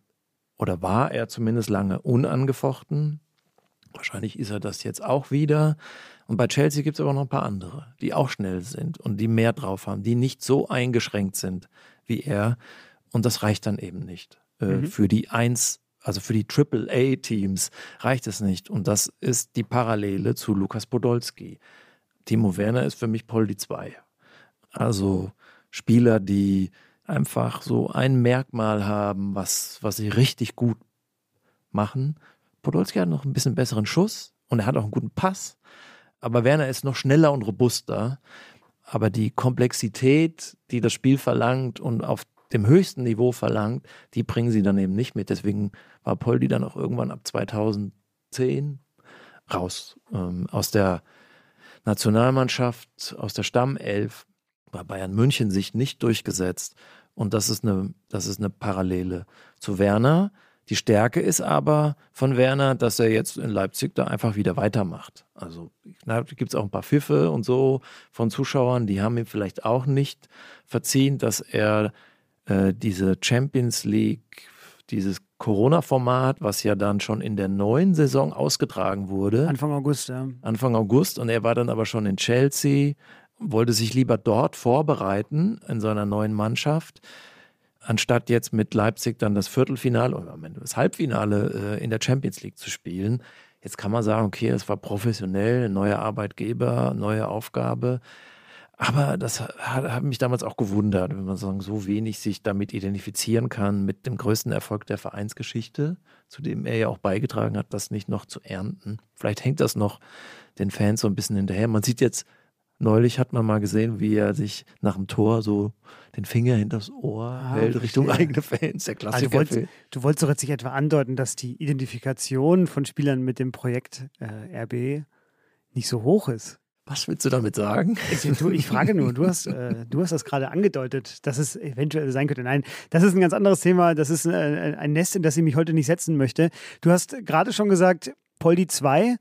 oder war er zumindest lange unangefochten. Wahrscheinlich ist er das jetzt auch wieder. Und bei Chelsea gibt es aber noch ein paar andere, die auch schnell sind und die mehr drauf haben, die nicht so eingeschränkt sind wie er. Und das reicht dann eben nicht. Äh, mhm. Für die Eins, also für die Triple-A-Teams reicht es nicht. Und das ist die Parallele zu Lukas Podolski. Timo Werner ist für mich Poldi 2. Also Spieler, die einfach so ein Merkmal haben, was, was sie richtig gut machen. Podolski hat noch ein bisschen besseren Schuss und er hat auch einen guten Pass. Aber Werner ist noch schneller und robuster. Aber die Komplexität, die das Spiel verlangt und auf dem höchsten Niveau verlangt, die bringen sie dann eben nicht mit. Deswegen war Poldi dann auch irgendwann ab 2010 raus ähm, aus der Nationalmannschaft, aus der Stammelf, bei Bayern München sich nicht durchgesetzt. Und das ist eine, das ist eine Parallele zu Werner, die Stärke ist aber von Werner, dass er jetzt in Leipzig da einfach wieder weitermacht. Also gibt es auch ein paar Pfiffe und so von Zuschauern, die haben ihm vielleicht auch nicht verziehen, dass er äh, diese Champions League, dieses Corona-Format, was ja dann schon in der neuen Saison ausgetragen wurde. Anfang August, ja. Anfang August und er war dann aber schon in Chelsea, wollte sich lieber dort vorbereiten in seiner neuen Mannschaft anstatt jetzt mit Leipzig dann das Viertelfinale oder das Halbfinale äh, in der Champions League zu spielen. Jetzt kann man sagen, okay, es war professionell, neuer Arbeitgeber, neue Aufgabe. Aber das hat, hat, mich damals auch gewundert, wenn man sagen, so wenig sich damit identifizieren kann, mit dem größten Erfolg der Vereinsgeschichte, zu dem er ja auch beigetragen hat, das nicht noch zu ernten. Vielleicht hängt das noch den Fans so ein bisschen hinterher. Man sieht jetzt, neulich hat man mal gesehen, wie er sich nach dem Tor so den Finger hinters Ohr ah, hält, Richtung eigene Fans, der Klassiker. Also du, wolltest, du wolltest doch jetzt nicht etwa andeuten, dass die Identifikation von Spielern mit dem Projekt äh, RB nicht so hoch ist. Was willst du damit sagen? Ich, frage nur, du hast, äh, du hast das gerade angedeutet, dass es eventuell sein könnte. Nein, das ist ein ganz anderes Thema. Das ist äh, ein Nest, in das ich mich heute nicht setzen möchte. Du hast gerade schon gesagt, Poldi 2,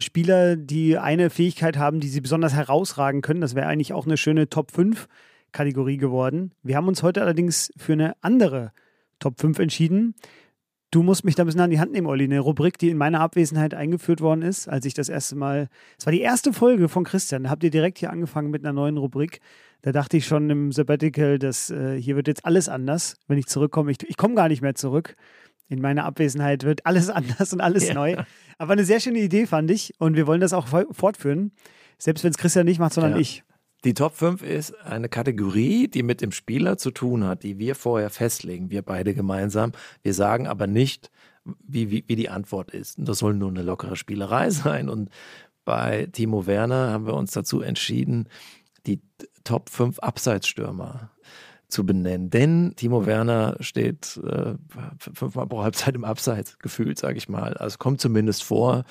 Spieler, die eine Fähigkeit haben, die sie besonders herausragen können. Das wäre eigentlich auch eine schöne Top 5 Kategorie geworden. Wir haben uns heute allerdings für eine andere Top 5 entschieden. Du musst mich da ein bisschen an die Hand nehmen, Olli. Eine Rubrik, die in meiner Abwesenheit eingeführt worden ist, als ich das erste Mal. Es war die erste Folge von Christian. Da habt ihr direkt hier angefangen mit einer neuen Rubrik. Da dachte ich schon im Sabbatical, dass äh, hier wird jetzt alles anders, wenn ich zurückkomme. Ich, ich komme gar nicht mehr zurück. In meiner Abwesenheit wird alles anders und alles ja. neu. Aber eine sehr schöne Idee fand ich und wir wollen das auch fortführen. Selbst wenn es Christian nicht macht, sondern ja. ich. Die Top 5 ist eine Kategorie, die mit dem Spieler zu tun hat, die wir vorher festlegen, wir beide gemeinsam. Wir sagen aber nicht, wie, wie, wie die Antwort ist. das soll nur eine lockere Spielerei sein. Und bei Timo Werner haben wir uns dazu entschieden, die Top 5 Abseitsstürmer zu benennen. Denn Timo Werner steht äh, fünfmal pro Halbzeit im Abseits, gefühlt, sage ich mal. Also kommt zumindest vor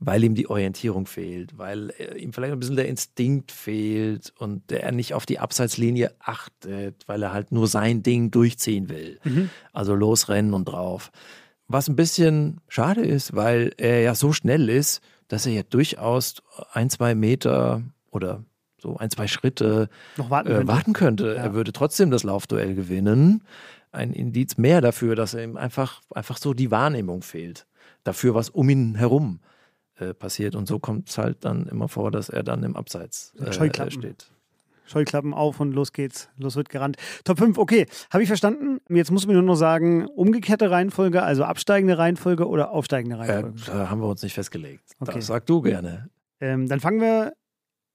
weil ihm die Orientierung fehlt, weil ihm vielleicht ein bisschen der Instinkt fehlt und er nicht auf die Abseitslinie achtet, weil er halt nur sein Ding durchziehen will. Mhm. Also losrennen und drauf. Was ein bisschen schade ist, weil er ja so schnell ist, dass er ja durchaus ein, zwei Meter oder so ein, zwei Schritte Noch warten, äh, warten könnte. Ja. Er würde trotzdem das Laufduell gewinnen. Ein Indiz mehr dafür, dass er ihm einfach, einfach so die Wahrnehmung fehlt. Dafür, was um ihn herum äh, passiert. Und so kommt es halt dann immer vor, dass er dann im Abseits äh, steht. Scheuklappen auf und los geht's. Los wird gerannt. Top 5, okay. Habe ich verstanden. Jetzt muss man nur noch sagen, umgekehrte Reihenfolge, also absteigende Reihenfolge oder aufsteigende äh, Reihenfolge? Da haben wir uns nicht festgelegt. Okay. Das sag du gerne. Ähm, dann fangen wir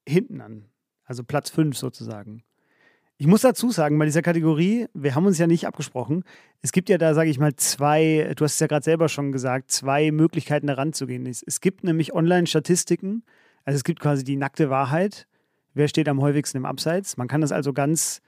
hinten an. Also Platz 5 sozusagen. Ich muss dazu sagen, bei dieser Kategorie, wir haben uns ja nicht abgesprochen. Es gibt ja da, sage ich mal, zwei, du hast es ja gerade selber schon gesagt, zwei Möglichkeiten da ranzugehen. Es, es gibt nämlich Online-Statistiken. Also es gibt quasi die nackte Wahrheit. Wer steht am häufigsten im Abseits? Man kann das also ganz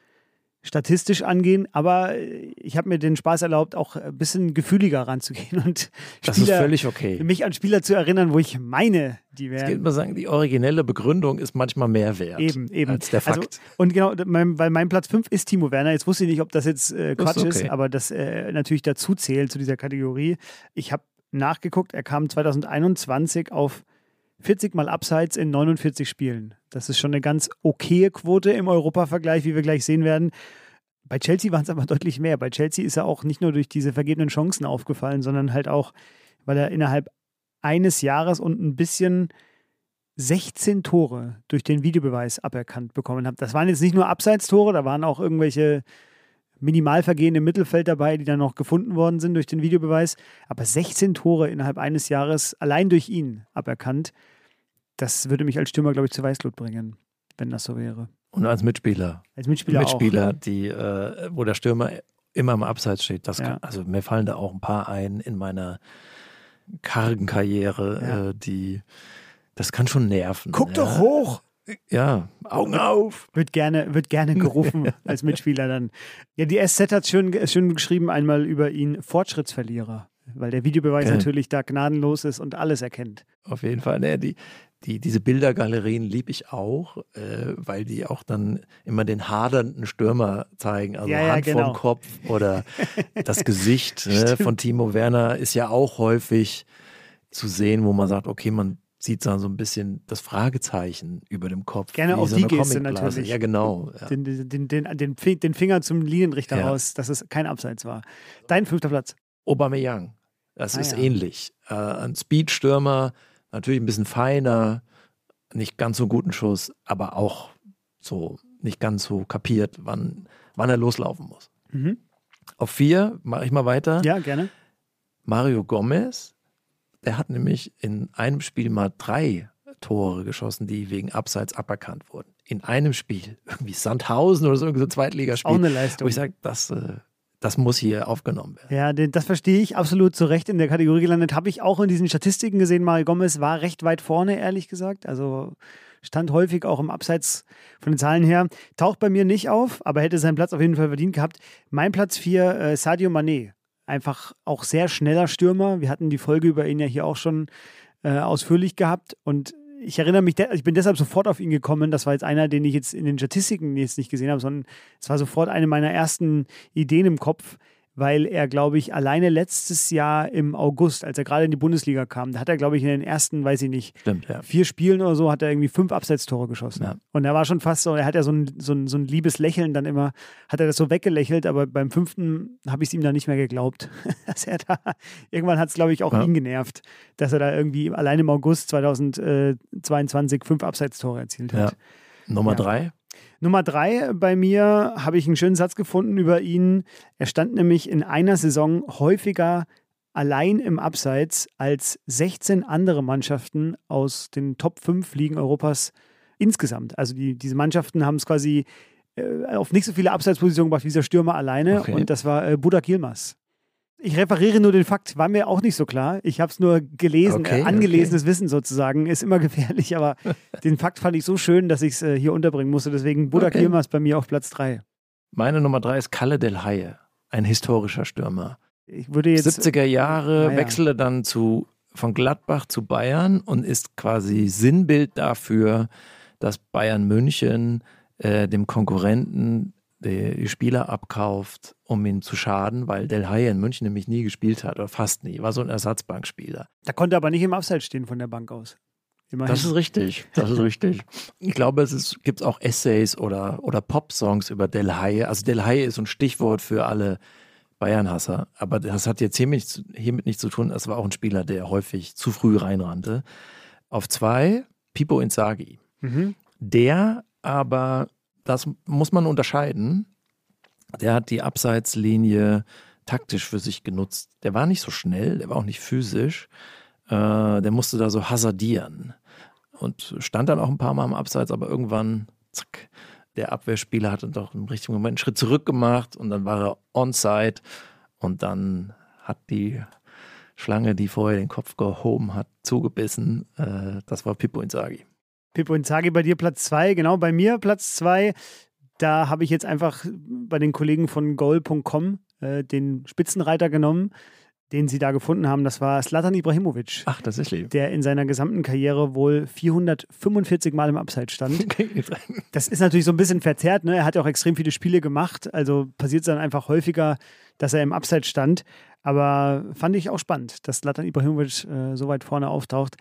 statistisch angehen, aber ich habe mir den Spaß erlaubt, auch ein bisschen gefühliger ranzugehen und das Spieler, ist völlig okay. mich an Spieler zu erinnern, wo ich meine, die wären. Ich würde mal sagen, die originelle Begründung ist manchmal mehr wert eben, eben. als der also, Fakt. Also, und genau, mein, weil mein Platz 5 ist Timo Werner. Jetzt wusste ich nicht, ob das jetzt äh, Quatsch ist, okay. ist, aber das äh, natürlich dazu zählt zu dieser Kategorie. Ich habe nachgeguckt, er kam 2021 auf 40 Mal Abseits in 49 Spielen. Das ist schon eine ganz okaye Quote im Europa-Vergleich, wie wir gleich sehen werden. Bei Chelsea waren es aber deutlich mehr. Bei Chelsea ist er auch nicht nur durch diese vergebenen Chancen aufgefallen, sondern halt auch, weil er innerhalb eines Jahres und ein bisschen 16 Tore durch den Videobeweis aberkannt bekommen hat. Das waren jetzt nicht nur Abseitstore, da waren auch irgendwelche Minimalvergehen im Mittelfeld dabei, die dann noch gefunden worden sind durch den Videobeweis. Aber 16 Tore innerhalb eines Jahres allein durch ihn aberkannt, das würde mich als Stürmer, glaube ich, zu Weißglut bringen, wenn das so wäre. Und als Mitspieler. Als Mitspieler, Mitspieler auch. die, äh, wo der Stürmer immer im Abseits steht. Das ja. kann, also mir fallen da auch ein paar ein in meiner kargen Karriere, ja. äh, die das kann schon nerven. Guck ja. doch hoch! Ja, Augen auf. Wird gerne, wird gerne gerufen als Mitspieler dann. Ja, die SZ hat schön, schön geschrieben einmal über ihn Fortschrittsverlierer, weil der Videobeweis okay. natürlich da gnadenlos ist und alles erkennt. Auf jeden Fall. Ne, die, die, diese Bildergalerien liebe ich auch, äh, weil die auch dann immer den hadernden Stürmer zeigen. Also ja, ja, Hand genau. vom Kopf oder das Gesicht ne, von Timo Werner ist ja auch häufig zu sehen, wo man sagt, okay, man sieht so ein bisschen das Fragezeichen über dem Kopf. Gerne auch so die Geste natürlich. Ja, genau. Ja. Den, den, den, den, Finger zum Linienrichter ja. raus, dass es kein Abseits war. Dein fünfter Platz. Aubameyang. Das ah, ist ja. ähnlich. Äh, ein Speedstürmer, natürlich ein bisschen feiner, nicht ganz so guten Schuss, aber auch so nicht ganz so kapiert, wann, wann er loslaufen muss. Mhm. Auf vier mache ich mal weiter. Ja, gerne. Mario Gomez Der hat nämlich in einem Spiel mal drei Tore geschossen, die wegen Abseits aberkannt wurden. In einem Spiel. Irgendwie Sandhausen oder so, irgendwie so ein Zweitligaspiel. Auch eine Leistung. Wo ich sage, das, äh, das muss hier aufgenommen werden. Ja, das verstehe ich absolut zu Recht in der Kategorie gelandet. Habe ich auch in diesen Statistiken gesehen. Mario Gomez war recht weit vorne, ehrlich gesagt. Also stand häufig auch im Abseits von den Zahlen her. Taucht bei mir nicht auf, aber hätte seinen Platz auf jeden Fall verdient gehabt. Mein Platz 4, äh, Sadio Mané. Einfach auch sehr schneller Stürmer. Wir hatten die Folge über ihn ja hier auch schon äh, ausführlich gehabt. Und ich erinnere mich, ich bin deshalb sofort auf ihn gekommen. Das war jetzt einer, den ich jetzt in den Statistiken jetzt nicht gesehen habe, sondern es war sofort eine meiner ersten Ideen im Kopf weil er, glaube ich, alleine letztes Jahr im August, als er gerade in die Bundesliga kam, da hat er, glaube ich, in den ersten, weiß ich nicht, Stimmt, ja. vier Spielen oder so, hat er irgendwie fünf Absetztore geschossen. Ja. Und er war schon fast so, er hat ja so ein, so, ein, so ein liebes Lächeln dann immer, hat er das so weggelächelt, aber beim fünften habe ich es ihm dann nicht mehr geglaubt. dass er da, irgendwann hat es, glaube ich, auch Ja. ihn genervt, dass er da irgendwie allein im August 2022 fünf Absetztore erzielt hat. Nummer drei. Nummer drei bei mir habe ich einen schönen Satz gefunden über ihn. Er stand nämlich in einer Saison häufiger allein im Abseits als 16 andere Mannschaften aus den Top 5 Ligen Europas insgesamt. Also die, diese Mannschaften haben es quasi äh, auf nicht so viele Abseitspositionen gebracht wie dieser Stürmer alleine Okay. und das war äh, Budak Yilmaz. Ich referiere nur den Fakt, war mir auch nicht so klar. Ich habe es nur gelesen, Okay, äh, angelesenes Wissen sozusagen, ist immer gefährlich, aber den Fakt fand ich so schön, dass ich es äh, hier unterbringen musste. Deswegen Budak Okay. Yilmaz bei mir auf Platz 3. Meine Nummer drei ist Kalle Del Haie, ein historischer Stürmer. Ich würde jetzt 70er Jahre, Naja. wechselte dann zu, von Gladbach zu Bayern und ist quasi Sinnbild dafür, dass Bayern München äh, dem Konkurrenten die Spieler abkauft, um ihm zu schaden, weil Del Haie in München nämlich nie gespielt hat oder fast nie. War so ein Ersatzbankspieler. Da konnte er aber nicht im Abseits stehen von der Bank aus. Immerhin. Das ist richtig. Das ist richtig. Ich glaube, es ist, gibt auch Essays oder, oder Pop-Songs über Del Haie. Also Del Haie ist so ein Stichwort für alle Bayern-Hasser. Aber das hat jetzt hiermit, hiermit nichts zu tun. Es war auch ein Spieler, der häufig zu früh reinrannte. Auf zwei, Pipo Inzaghi. mhm. Der aber, das muss man unterscheiden, der hat die Abseitslinie taktisch für sich genutzt. Der war nicht so schnell, der war auch nicht physisch. Äh, der musste da so hasardieren und stand dann auch ein paar Mal am Abseits, aber irgendwann, zack, der Abwehrspieler hatte doch im richtigen Moment einen Schritt zurück gemacht und dann war er onside und dann hat die Schlange, die vorher den Kopf gehoben hat, zugebissen. Äh, das war Pippo Inzaghi. Pippo Inzaghi bei dir Platz 2, genau, bei mir Platz 2. Da habe ich jetzt einfach bei den Kollegen von goal.com äh, den Spitzenreiter genommen, den sie da gefunden haben. Das war Slatan Ibrahimovic, Ach, tatsächlich. der in seiner gesamten Karriere wohl 445 Mal im Abseits stand. Das ist natürlich so ein bisschen verzerrt. Ne? Er hat ja auch extrem viele Spiele gemacht. Also passiert es dann einfach häufiger, dass er im Abseits stand. Aber fand ich auch spannend, dass Latan Ibrahimovic äh, so weit vorne auftaucht.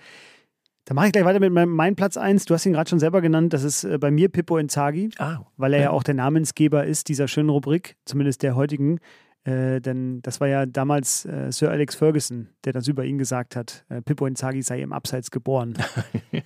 Da mache ich gleich weiter mit meinem mein Platz 1. Du hast ihn gerade schon selber genannt. Das ist äh, bei mir Pippo Inzaghi, ah, weil er ja Ja. auch der Namensgeber ist dieser schönen Rubrik, zumindest der heutigen. Äh, denn das war ja damals äh, Sir Alex Ferguson, der das über ihn gesagt hat. Äh, Pippo Inzaghi sei im Abseits geboren.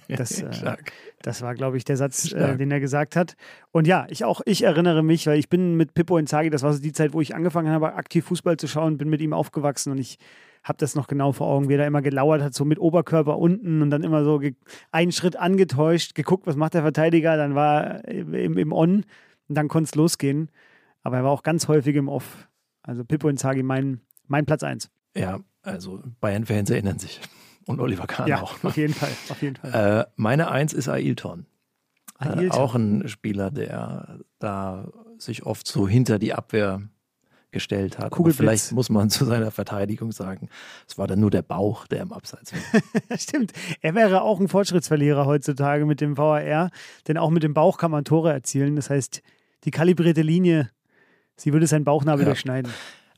Das, äh, das war, glaube ich, der Satz, äh, den er gesagt hat. Und ja, ich auch, ich erinnere mich, weil ich bin mit Pippo Inzaghi, das war so die Zeit, wo ich angefangen habe, aktiv Fußball zu schauen, bin mit ihm aufgewachsen und ich habe das noch genau vor Augen, wie er da immer gelauert hat, so mit Oberkörper unten und dann immer so einen Schritt angetäuscht, geguckt, was macht der Verteidiger, dann war er im, im On und dann konnte es losgehen. Aber er war auch ganz häufig im Off. Also Pippo Inzaghi, mein, mein Platz 1. Ja, also Bayern-Fans erinnern sich. Und Oliver Kahn Ja, auch. auf jeden Fall, auf jeden Fall. Äh, meine Eins ist Ailton. Äh, Ailton. auch ein Spieler, der da sich oft so hinter die Abwehr gestellt hat. Vielleicht muss man zu seiner Verteidigung sagen, es war dann nur der Bauch, der im Abseits war. Stimmt. Er wäre auch ein Fortschrittsverlierer heutzutage mit dem VAR, denn auch mit dem Bauch kann man Tore erzielen. Das heißt, die kalibrierte Linie, sie würde seinen Bauchnabel Ja. durchschneiden.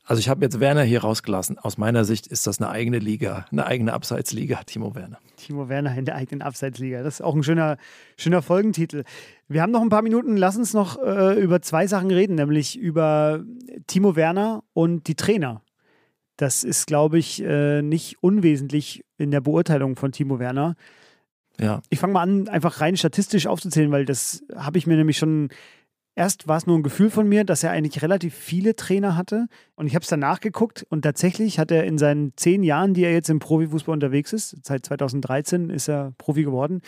Also ich habe jetzt Werner hier rausgelassen. Aus meiner Sicht ist das eine eigene Liga, eine eigene Abseitsliga, Timo Werner. Timo Werner in der eigenen Abseitsliga. Das ist auch ein schöner, schöner Folgentitel. Wir haben noch ein paar Minuten. Lass uns noch äh, über zwei Sachen reden, nämlich über Timo Werner und die Trainer. Das ist, glaube ich, äh, nicht unwesentlich in der Beurteilung von Timo Werner. Ja, Ich fange mal an, einfach rein statistisch aufzuzählen, weil das habe ich mir nämlich schon Erst war es nur ein Gefühl von mir, dass er eigentlich relativ viele Trainer hatte. Und ich habe es danach geguckt und tatsächlich hat er in seinen zehn Jahren, die er jetzt im Profifußball unterwegs ist, seit 2013 ist er Profi geworden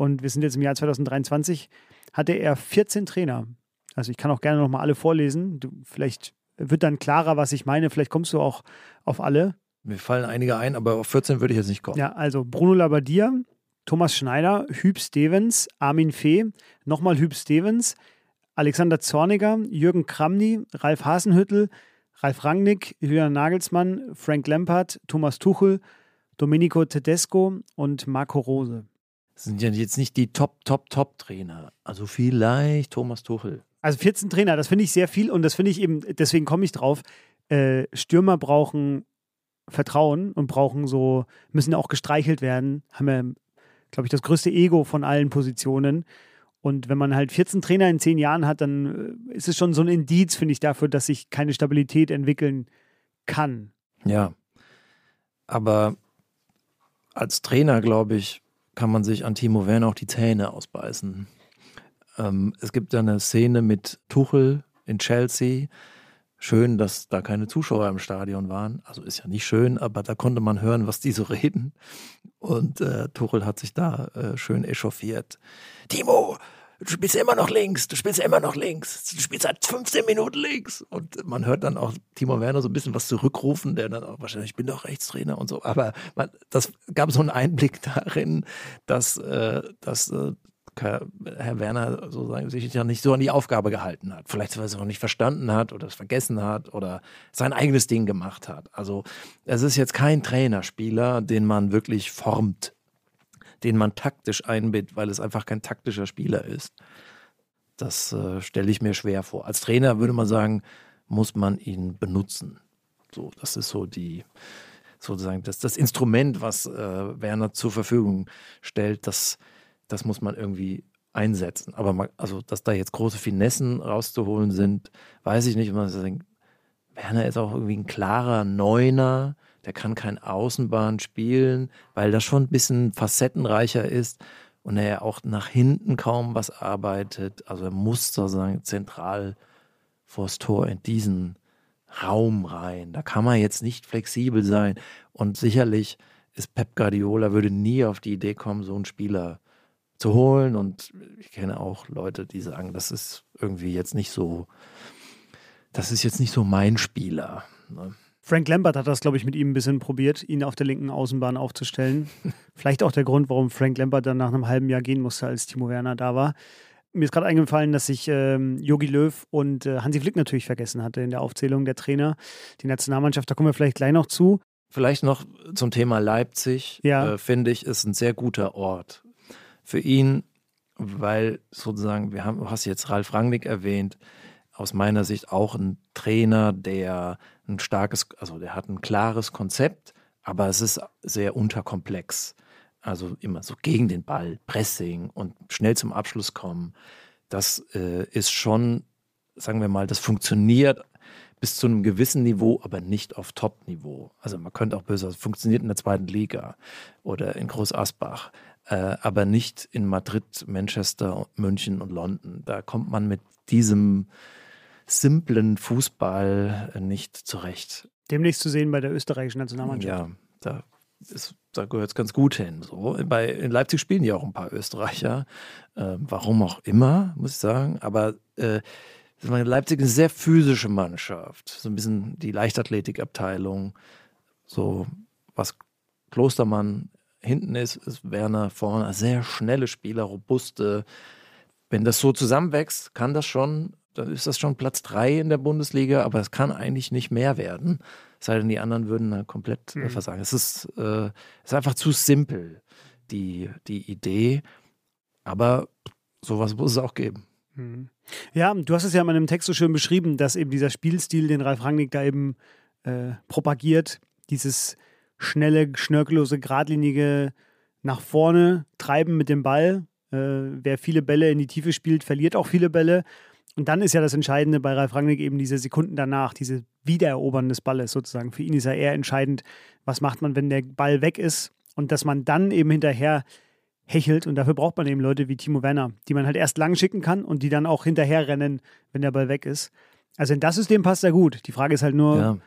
und wir sind jetzt im Jahr 2023, hatte er 14 Trainer. Also ich kann auch gerne nochmal alle vorlesen. Du, vielleicht wird dann klarer, was ich meine. Vielleicht kommst du auch auf alle. Mir fallen einige ein, aber auf 14 würde ich jetzt nicht kommen. Ja, also Bruno Labbadia, Thomas Schneider, Hüb Stevens, Armin Fee, nochmal Hüb Stevens, Alexander Zorniger, Jürgen Kramny, Ralf Hasenhüttel, Ralf Rangnick, Julian Nagelsmann, Frank Lampard, Thomas Tuchel, Domenico Tedesco und Marco Rose. Das sind ja jetzt nicht die Top, Top, Top-Trainer. Also vielleicht Thomas Tuchel. Also 14 Trainer, das finde ich sehr viel und das finde ich eben, deswegen komme ich drauf. Äh, Stürmer brauchen Vertrauen und brauchen so, müssen auch gestreichelt werden, haben ja, glaube ich, das größte Ego von allen Positionen. Und wenn man halt 14 Trainer in 10 Jahren hat, dann äh, ist es schon so ein Indiz, finde ich, dafür, dass sich keine Stabilität entwickeln kann. Ja. Aber als Trainer, glaube ich, kann man sich an Timo Werner auch die Zähne ausbeißen. Ähm, es gibt ja eine Szene mit Tuchel in Chelsea. Schön, dass da keine Zuschauer im Stadion waren. Also ist ja nicht schön, aber da konnte man hören, was die so reden. Und äh, Tuchel hat sich da äh, schön echauffiert. Timo, du spielst immer noch links, du spielst immer noch links, du spielst seit 15 Minuten links. Und man hört dann auch Timo Werner so ein bisschen was zurückrufen, der dann auch wahrscheinlich, ich bin doch Rechtstrainer und so. Aber man, das gab so einen Einblick darin, dass, äh, dass äh, Herr Werner sozusagen sich ja nicht so an die Aufgabe gehalten hat. Vielleicht, weil er es auch nicht verstanden hat oder es vergessen hat oder sein eigenes Ding gemacht hat. Also es ist jetzt kein Trainerspieler, den man wirklich formt, den man taktisch einbindet, weil es einfach kein taktischer Spieler ist. Das äh, stelle ich mir schwer vor. Als Trainer würde man sagen, muss man ihn benutzen. So, das ist so die sozusagen das, das Instrument, was äh, Werner zur Verfügung stellt, das das muss man irgendwie einsetzen. Aber man, also, dass da jetzt große Finessen rauszuholen sind, weiß ich nicht. Man denkt, Werner ist auch irgendwie ein klarer Neuner, der kann kein Außenbahn spielen, weil das schon ein bisschen facettenreicher ist und er ja auch nach hinten kaum was arbeitet. Also er muss sozusagen zentral vors Tor in diesen Raum rein. Da kann man jetzt nicht flexibel sein. Und sicherlich ist Pep Guardiola würde nie auf die Idee kommen, so einen Spieler zu holen. Und ich kenne auch Leute, die sagen, das ist irgendwie jetzt nicht so, das ist jetzt nicht so mein Spieler. Ne? Frank Lambert hat das, glaube ich, mit ihm ein bisschen probiert, ihn auf der linken Außenbahn aufzustellen. Vielleicht auch der Grund, warum Frank Lambert dann nach einem halben Jahr gehen musste, als Timo Werner da war. Mir ist gerade eingefallen, dass ich Yogi ähm, Löw und äh, Hansi Flick natürlich vergessen hatte in der Aufzählung der Trainer. Die Nationalmannschaft, da kommen wir vielleicht gleich noch zu. Vielleicht noch zum Thema Leipzig, ja. äh, finde ich, ist ein sehr guter Ort für ihn, weil sozusagen, wir haben, du hast jetzt Ralf Rangnick erwähnt, aus meiner Sicht auch ein Trainer, der ein starkes, also der hat ein klares Konzept, aber es ist sehr unterkomplex. Also immer so gegen den Ball, Pressing und schnell zum Abschluss kommen. Das äh, ist schon, sagen wir mal, das funktioniert bis zu einem gewissen Niveau, aber nicht auf Top-Niveau. Also man könnte auch böse, es funktioniert in der zweiten Liga oder in Groß Asbach äh, aber nicht in Madrid, Manchester, München und London. Da kommt man mit diesem simplen Fußball nicht zurecht. Demnächst zu sehen bei der österreichischen Nationalmannschaft. Ja, da, da gehört es ganz gut hin. So. Bei, in Leipzig spielen ja auch ein paar Österreicher. Äh, warum auch immer, muss ich sagen. Aber äh, Leipzig ist eine sehr physische Mannschaft. So ein bisschen die Leichtathletikabteilung. So was Klostermann hinten ist, ist Werner vorne. Sehr schnelle Spieler, robuste. Wenn das so zusammenwächst, kann das schon, dann ist das schon Platz drei in der Bundesliga, aber es kann eigentlich nicht mehr werden. Sei denn, die anderen würden dann komplett mhm. versagen. Es ist, äh, ist einfach zu simpel, die, die Idee. Aber sowas muss es auch geben. Mhm. Ja, du hast es ja in einem Text so schön beschrieben, dass eben dieser Spielstil, den Ralf Rangnick da eben äh, propagiert, dieses schnelle, schnörkellose, geradlinige nach vorne treiben mit dem Ball. Äh, wer viele Bälle in die Tiefe spielt, verliert auch viele Bälle. Und dann ist ja das Entscheidende bei Ralf Rangnick eben diese Sekunden danach, diese Wiedererobern des Balles sozusagen. Für ihn ist ja eher entscheidend, was macht man, wenn der Ball weg ist und dass man dann eben hinterher hechelt. Und dafür braucht man eben Leute wie Timo Werner, die man halt erst lang schicken kann und die dann auch hinterher rennen, wenn der Ball weg ist. Also in das System passt er gut. Die Frage ist halt nur, ja.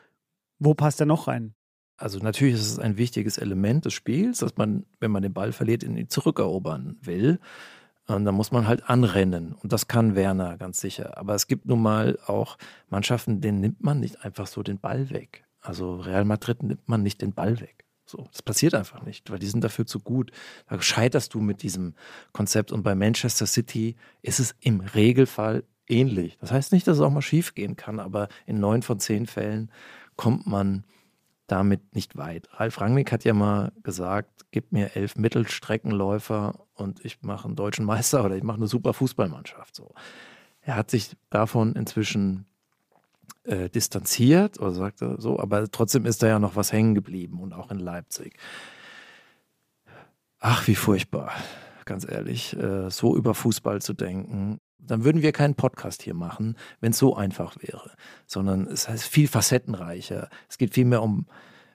wo passt er noch rein? Also natürlich ist es ein wichtiges Element des Spiels, dass man, wenn man den Ball verliert, ihn zurückerobern will. Und dann muss man halt anrennen. Und das kann Werner ganz sicher. Aber es gibt nun mal auch Mannschaften, denen nimmt man nicht einfach so den Ball weg. Also Real Madrid nimmt man nicht den Ball weg. So, das passiert einfach nicht, weil die sind dafür zu gut. Da scheiterst du mit diesem Konzept. Und bei Manchester City ist es im Regelfall ähnlich. Das heißt nicht, dass es auch mal schief gehen kann, aber in neun von zehn Fällen kommt man damit nicht weit. Ralf Rangnick hat ja mal gesagt, gib mir elf Mittelstreckenläufer und ich mache einen deutschen Meister oder ich mache eine super Fußballmannschaft. So. Er hat sich davon inzwischen äh, distanziert oder sagte so, aber trotzdem ist da ja noch was hängen geblieben und auch in Leipzig. Ach, wie furchtbar, ganz ehrlich, äh, so über Fußball zu denken. Dann würden wir keinen Podcast hier machen, wenn es so einfach wäre, sondern es heißt viel facettenreicher. Es geht viel mehr um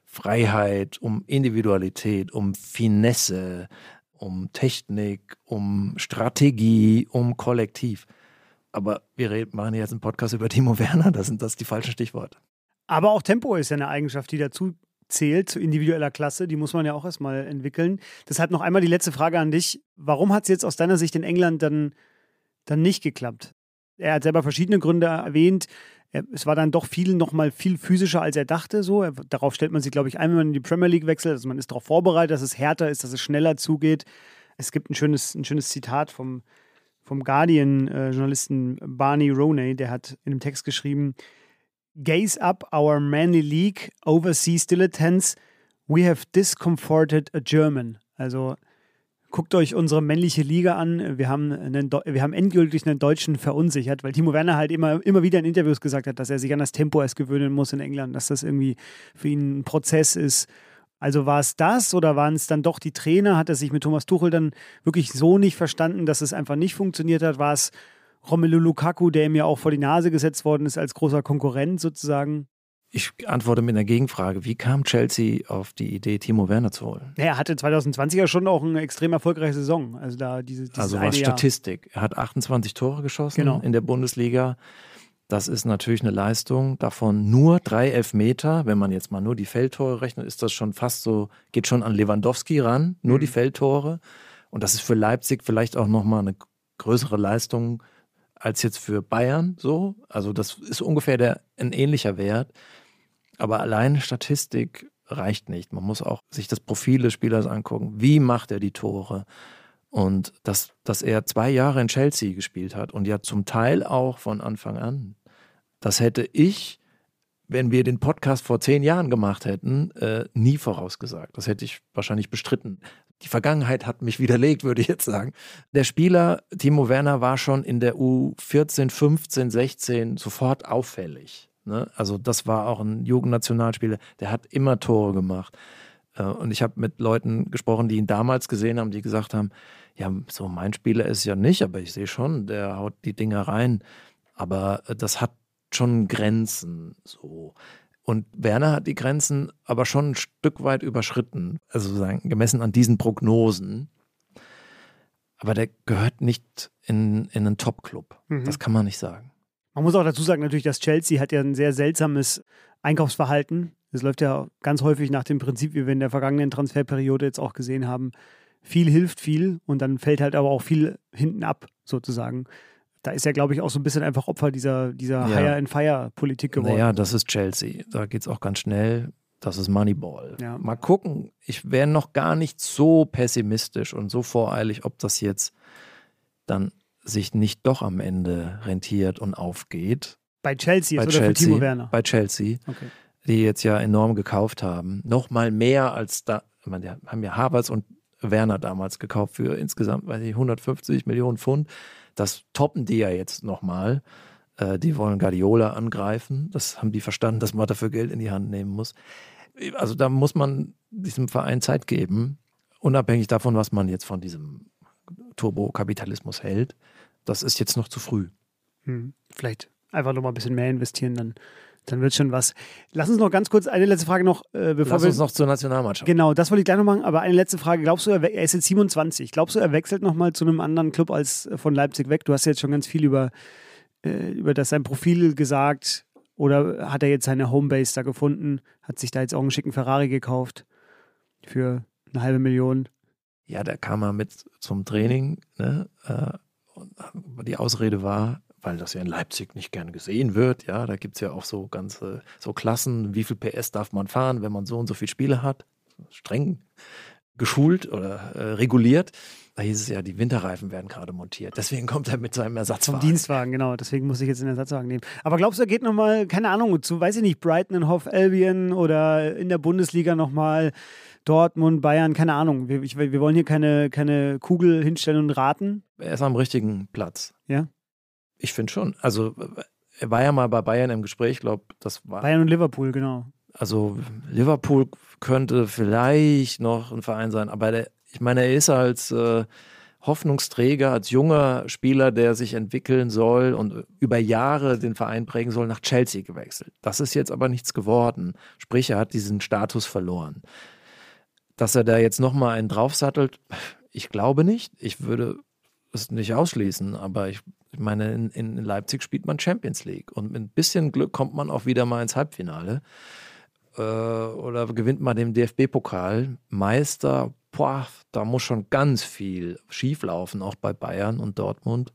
Freiheit, um Individualität, um Finesse, um Technik, um Strategie, um Kollektiv. Aber wir machen jetzt einen Podcast über Timo Werner, da sind das die falschen Stichworte. Aber auch Tempo ist ja eine Eigenschaft, die dazu zählt zu individueller Klasse. Die muss man ja auch erstmal entwickeln. Deshalb noch einmal die letzte Frage an dich. Warum hat es jetzt aus deiner Sicht in England dann, dann nicht geklappt? Er hat selber verschiedene Gründe erwähnt. Es war dann doch viel noch mal viel physischer, als er dachte. So. Darauf stellt man sich, glaube ich, ein, wenn man in die Premier League wechselt. Also man ist darauf vorbereitet, dass es härter ist, dass es schneller zugeht. Es gibt ein schönes, ein schönes Zitat vom, vom Guardian-Journalisten Barney Roney, der hat in einem Text geschrieben: Gaze up our manly league, overseas dilettantes, we have discomforted a German. Also guckt euch unsere männliche Liga an. Wir haben, einen, wir haben endgültig einen Deutschen verunsichert, weil Timo Werner halt immer, immer wieder in Interviews gesagt hat, dass er sich an das Tempo erst gewöhnen muss in England, dass das irgendwie für ihn ein Prozess ist. Also war es das oder waren es dann doch die Trainer? Hat er sich mit Thomas Tuchel dann wirklich so nicht verstanden, dass es einfach nicht funktioniert hat? War es Romelu Lukaku, der ihm ja auch vor die Nase gesetzt worden ist als großer Konkurrent sozusagen? Ich antworte mit einer Gegenfrage. Wie kam Chelsea auf die Idee, Timo Werner zu holen? er hatte 2020 ja schon auch eine extrem erfolgreiche Saison. Also, da diese, also was Statistik. Er hat 28 Tore geschossen genau. in der Bundesliga. Das ist natürlich eine Leistung. Davon nur drei Elfmeter. Wenn man jetzt mal nur die Feldtore rechnet, ist das schon fast so, geht schon an Lewandowski ran. Nur mhm. die Feldtore. Und das ist für Leipzig vielleicht auch nochmal eine größere Leistung als jetzt für Bayern so. Also das ist ungefähr der, ein ähnlicher Wert. Aber allein Statistik reicht nicht. Man muss auch sich das Profil des Spielers angucken. Wie macht er die Tore? Und dass, dass er zwei Jahre in Chelsea gespielt hat und ja zum Teil auch von Anfang an. Das hätte ich, wenn wir den Podcast vor zehn Jahren gemacht hätten, äh, nie vorausgesagt. Das hätte ich wahrscheinlich bestritten. Die Vergangenheit hat mich widerlegt, würde ich jetzt sagen. Der Spieler Timo Werner war schon in der U14, 15, 16 sofort auffällig. Ne? Also das war auch ein Jugendnationalspieler, der hat immer Tore gemacht. Äh, und ich habe mit Leuten gesprochen, die ihn damals gesehen haben, die gesagt haben, ja, so mein Spieler ist ja nicht, aber ich sehe schon, der haut die Dinger rein. Aber äh, das hat schon Grenzen so. Und Werner hat die Grenzen aber schon ein Stück weit überschritten, also sagen, gemessen an diesen Prognosen. Aber der gehört nicht in, in einen Top-Club. Mhm. Das kann man nicht sagen. Man muss auch dazu sagen, natürlich, dass Chelsea hat ja ein sehr seltsames Einkaufsverhalten. Es läuft ja ganz häufig nach dem Prinzip, wie wir in der vergangenen Transferperiode jetzt auch gesehen haben. Viel hilft viel und dann fällt halt aber auch viel hinten ab, sozusagen. Da ist ja, glaube ich, auch so ein bisschen einfach Opfer dieser, dieser ja. Hire-and-Fire-Politik geworden. Naja, das ist Chelsea. Da geht es auch ganz schnell. Das ist Moneyball. Ja. Mal gucken. Ich wäre noch gar nicht so pessimistisch und so voreilig, ob das jetzt dann sich nicht doch am Ende rentiert und aufgeht. Bei Chelsea bei oder Chelsea, für Timo Werner? Bei Chelsea. Okay die jetzt ja enorm gekauft haben. Noch mal mehr als da, ich meine, die haben ja Havertz und Werner damals gekauft für insgesamt, weiß ich, 150 Millionen Pfund. Das toppen die ja jetzt nochmal. Äh, die wollen Guardiola angreifen. Das haben die verstanden, dass man dafür Geld in die Hand nehmen muss. Also da muss man diesem Verein Zeit geben, unabhängig davon, was man jetzt von diesem Turbokapitalismus hält. Das ist jetzt noch zu früh. Hm. Vielleicht einfach noch mal ein bisschen mehr investieren, dann Dann wird schon was. Lass uns noch ganz kurz eine letzte Frage noch, äh, bevor Lass wir. uns noch zur Nationalmannschaft. Genau, das wollte ich gleich noch machen, aber eine letzte Frage. Glaubst du, er, ist jetzt 27. Glaubst du, er wechselt nochmal zu einem anderen Club als äh, von Leipzig weg? Du hast ja jetzt schon ganz viel über, äh, über das sein Profil gesagt. Oder hat er jetzt seine Homebase da gefunden? Hat sich da jetzt auch einen schicken Ferrari gekauft für eine halbe Million? Ja, da kam er mit zum Training. Ne? Äh, und die Ausrede war, weil das ja in Leipzig nicht gern gesehen wird. Ja, da gibt es ja auch so ganze so Klassen, wie viel PS darf man fahren, wenn man so und so viele Spiele hat. Streng geschult oder äh, reguliert. Da hieß es ja, die Winterreifen werden gerade montiert. Deswegen kommt er mit seinem Vom Ersatzwagen. Dienstwagen, genau. Deswegen muss ich jetzt den Ersatzwagen nehmen. Aber glaubst du, er geht nochmal, keine Ahnung, zu, weiß ich nicht, Brighton and Hove Albion oder in der Bundesliga nochmal Dortmund, Bayern, keine Ahnung. Wir, ich, wir wollen hier keine, keine Kugel hinstellen und raten. Er ist am richtigen Platz. Ja. Ich finde schon. Also er war ja mal bei Bayern im Gespräch, glaube, das war. Bayern und Liverpool, genau. Also Liverpool könnte vielleicht noch ein Verein sein, aber der, ich meine, er ist als äh, Hoffnungsträger, als junger Spieler, der sich entwickeln soll und über Jahre den Verein prägen soll, nach Chelsea gewechselt. Das ist jetzt aber nichts geworden. Sprich, er hat diesen Status verloren. Dass er da jetzt nochmal einen draufsattelt, ich glaube nicht. Ich würde es nicht ausschließen, aber ich, ich meine, in, in Leipzig spielt man Champions League und mit ein bisschen Glück kommt man auch wieder mal ins Halbfinale äh, oder gewinnt mal den DFB-Pokal. Meister, boah, da muss schon ganz viel schieflaufen, auch bei Bayern und Dortmund.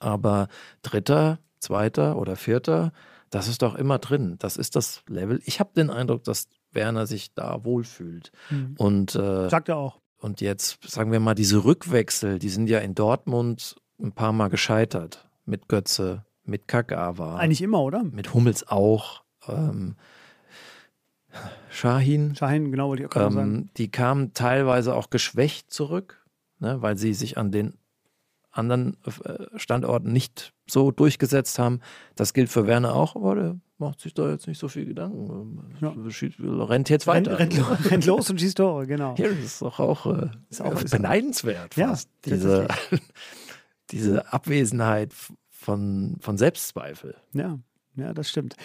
Aber Dritter, Zweiter oder Vierter, das ist doch immer drin. Das ist das Level. Ich habe den Eindruck, dass Werner sich da wohlfühlt. Mhm. Und, äh, Sagt er auch. und jetzt, sagen wir mal, diese Rückwechsel, die sind ja in Dortmund ein paar Mal gescheitert. Mit Götze, mit Kagawa, Eigentlich immer, oder? mit Hummels auch. Ähm, Shahin, Schein, genau, wollte ich auch gerade sagen. ähm, die kamen teilweise auch geschwächt zurück, ne, weil sie sich an den anderen äh, Standorten nicht so durchgesetzt haben. Das gilt für Werner auch, aber der macht sich da jetzt nicht so viel Gedanken. Ja. Schießt- Rennt jetzt Rennt, weiter. rennt, lo- rennt los und schießt Tore, genau. Ja, das ist doch auch, äh, Ist auch- ist- beneidenswert Ja, fast. diese, diese Abwesenheit von, von Selbstzweifel. Ja, ja, das stimmt.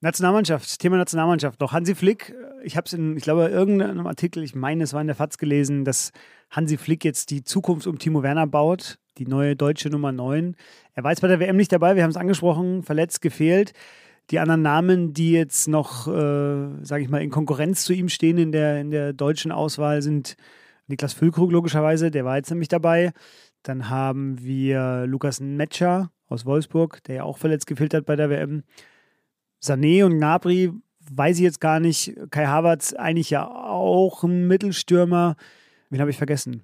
Nationalmannschaft, Thema Nationalmannschaft noch. Hansi Flick, äh, ich habe es in, ich glaube, irgendeinem Artikel, ich meine, es war in der FAZ gelesen, dass Hansi Flick jetzt die Zukunft um Timo Werner baut, die neue deutsche Nummer 9. Er war jetzt bei der WM nicht dabei, wir haben es angesprochen, verletzt, gefehlt. Die anderen Namen, die jetzt noch, äh, sage ich mal, in Konkurrenz zu ihm stehen in der, in der deutschen Auswahl, sind Niklas Füllkrug logischerweise, der war jetzt nämlich dabei. Dann haben wir Lukas Metscher aus Wolfsburg, der ja auch verletzt gefehlt hat bei der WM. Sané und Gnabry weiß ich jetzt gar nicht. Kai Havertz eigentlich ja auch ein Mittelstürmer. Wen habe ich vergessen?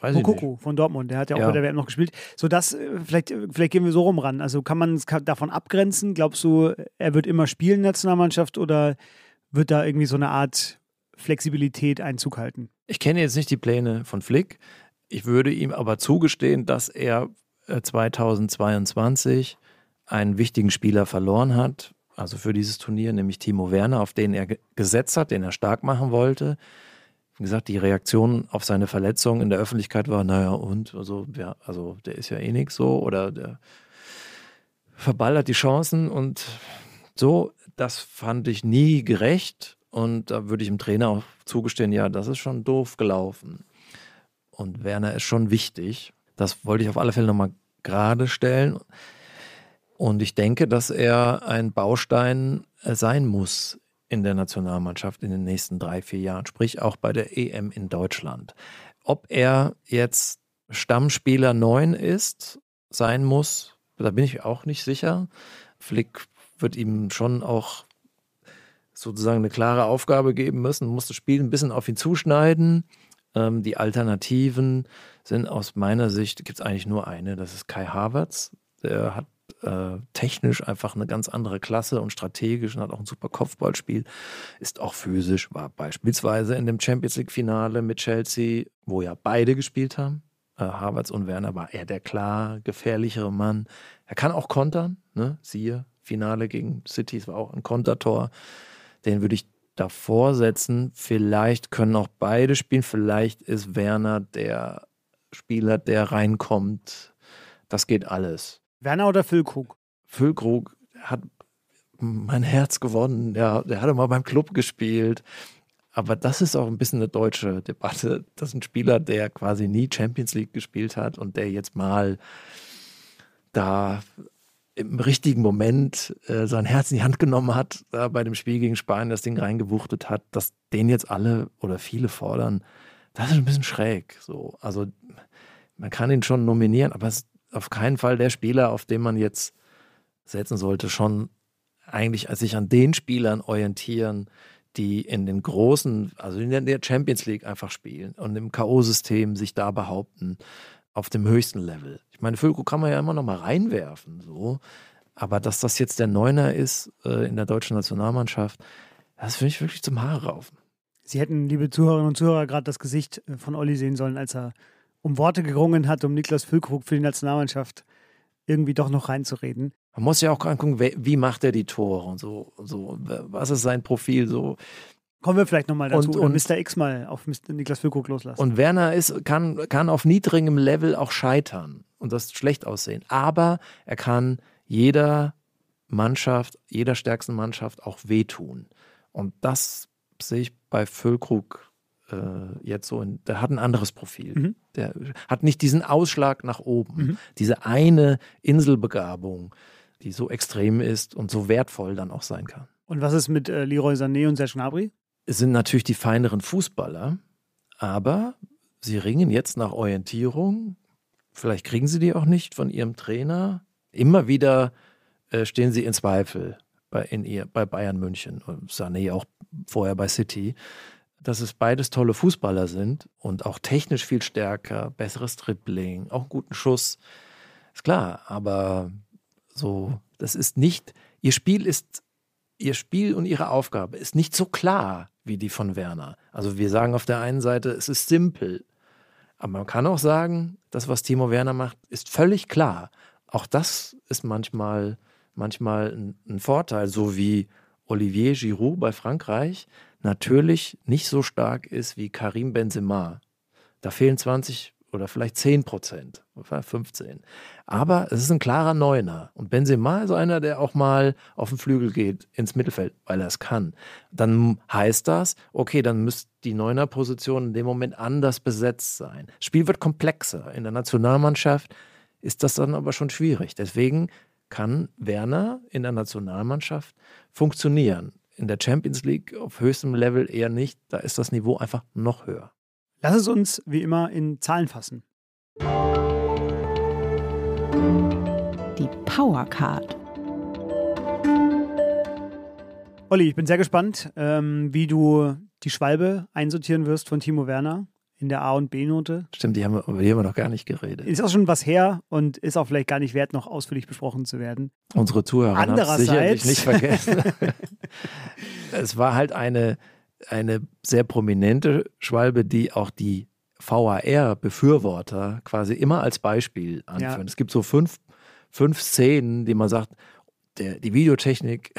Weiß ich Mokoko von Dortmund, der hat ja auch Ja. bei der WM noch gespielt. So das, äh, vielleicht, äh, vielleicht gehen wir so rum ran. Also kann man es davon abgrenzen? Glaubst du, er wird immer spielen in der Nationalmannschaft oder wird da irgendwie so eine Art Flexibilität Einzug halten? Ich kenne jetzt nicht die Pläne von Flick. Ich würde ihm aber zugestehen, dass er äh, 2022 einen wichtigen Spieler verloren hat, also für dieses Turnier, nämlich Timo Werner, auf den er ge- gesetzt hat, den er stark machen wollte. Wie gesagt, die Reaktion auf seine Verletzung in der Öffentlichkeit war, naja, und, also, ja, also der ist ja eh nix so, oder der verballert die Chancen und so, das fand ich nie gerecht. Und da würde ich dem Trainer auch zugestehen, ja, das ist schon doof gelaufen. Und Werner ist schon wichtig. Das wollte ich auf alle Fälle nochmal gerade stellen. Und ich denke, dass er ein Baustein äh, sein muss in der Nationalmannschaft in den nächsten drei, vier Jahren, sprich auch bei der EM in Deutschland. Ob er jetzt Stammspieler 9 ist, sein muss, da bin ich auch nicht sicher. Flick wird ihm schon auch sozusagen eine klare Aufgabe geben müssen, muss das Spiel ein bisschen auf ihn zuschneiden. Ähm, die Alternativen sind aus meiner Sicht, gibt es eigentlich nur eine, das ist Kai Havertz. Der hat äh, technisch einfach eine ganz andere Klasse und strategisch und hat auch ein super Kopfballspiel, ist auch physisch, war beispielsweise in dem Champions League-Finale mit Chelsea, wo ja beide gespielt haben. Äh, Havertz und Werner war er der klar gefährlichere Mann. Er kann auch kontern, ne? siehe, Finale gegen City, es war auch ein Kontertor. Den würde ich davor setzen. Vielleicht können auch beide spielen. Vielleicht ist Werner der Spieler, der reinkommt. Das geht alles. Werner oder Füllkrug? Füllkrug hat mein Herz gewonnen. Ja, der hatte mal beim Club gespielt. Aber das ist auch ein bisschen eine deutsche Debatte. Das ist ein Spieler, der quasi nie Champions League gespielt hat und der jetzt mal da im richtigen Moment äh, sein Herz in die Hand genommen hat, da bei dem Spiel gegen Spanien das Ding reingewuchtet hat, dass den jetzt alle oder viele fordern, das ist ein bisschen schräg. So. Also man kann ihn schon nominieren, aber es ist auf keinen Fall der Spieler, auf den man jetzt setzen sollte, schon eigentlich sich an den Spielern orientieren, die in den großen, also in der Champions League einfach spielen und im K.O.-System sich da behaupten auf dem höchsten Level. Ich meine, Füllkrug kann man ja immer noch mal reinwerfen, so. Aber dass das jetzt der Neuner ist äh, in der deutschen Nationalmannschaft, das finde ich wirklich zum Haare raufen. Sie hätten, liebe Zuhörerinnen und Zuhörer, gerade das Gesicht äh, von Olli sehen sollen, als er um Worte gerungen hat, um Niklas Füllkrug für die Nationalmannschaft irgendwie doch noch reinzureden. Man muss ja auch angucken, wie macht er die Tore und so, so was ist sein Profil so. Kommen wir vielleicht nochmal dazu, und, und Mr. X mal auf Mr. Niklas Füllkrug loslassen. Und Werner ist, kann, kann auf niedrigem Level auch scheitern und das schlecht aussehen. Aber er kann jeder Mannschaft, jeder stärksten Mannschaft auch wehtun. Und das sehe ich bei Füllkrug äh, jetzt so, in, der hat ein anderes Profil. Mhm. Der hat nicht diesen Ausschlag nach oben, mhm. diese eine Inselbegabung, die so extrem ist und so wertvoll dann auch sein kann. Und was ist mit äh, Leroy Sané und Serge Gnabry? Sind natürlich die feineren Fußballer, aber sie ringen jetzt nach Orientierung. Vielleicht kriegen sie die auch nicht von ihrem Trainer. Immer wieder äh, stehen sie in Zweifel bei, in ihr, bei Bayern München und Sané auch vorher bei City dass es beides tolle Fußballer sind und auch technisch viel stärker, besseres Dribbling, auch einen guten Schuss. Ist klar, aber so, das ist nicht, ihr Spiel ist, ihr Spiel und ihre Aufgabe ist nicht so klar wie die von Werner. Also wir sagen auf der einen Seite, es ist simpel. Aber man kann auch sagen, das, was Timo Werner macht, ist völlig klar. Auch das ist manchmal, manchmal ein, ein Vorteil, so wie Olivier Giroud bei Frankreich natürlich nicht so stark ist wie Karim Benzema. Da fehlen 20 oder vielleicht 10 Prozent, 15. Aber es ist ein klarer Neuner. Und Benzema ist einer, der auch mal auf den Flügel geht, ins Mittelfeld, weil er es kann. Dann heißt das, okay, dann müsste die Neuner-Position in dem Moment anders besetzt sein. Das Spiel wird komplexer. In der Nationalmannschaft ist das dann aber schon schwierig. Deswegen kann Werner in der Nationalmannschaft funktionieren in der Champions League auf höchstem Level eher nicht. Da ist das Niveau einfach noch höher. Lass es uns wie immer in Zahlen fassen. Die Powercard. Olli, ich bin sehr gespannt, ähm, wie du die Schwalbe einsortieren wirst von Timo Werner in der A- und B-Note. Stimmt, die haben, über die haben wir noch gar nicht geredet. Ist auch schon was her und ist auch vielleicht gar nicht wert, noch ausführlich besprochen zu werden. Unsere Zuhörer haben sicherlich nicht vergessen. es war halt eine, eine sehr prominente Schwalbe, die auch die VAR-Befürworter quasi immer als Beispiel anführen. Ja. Es gibt so fünf, fünf Szenen, die man sagt, der, die Videotechnik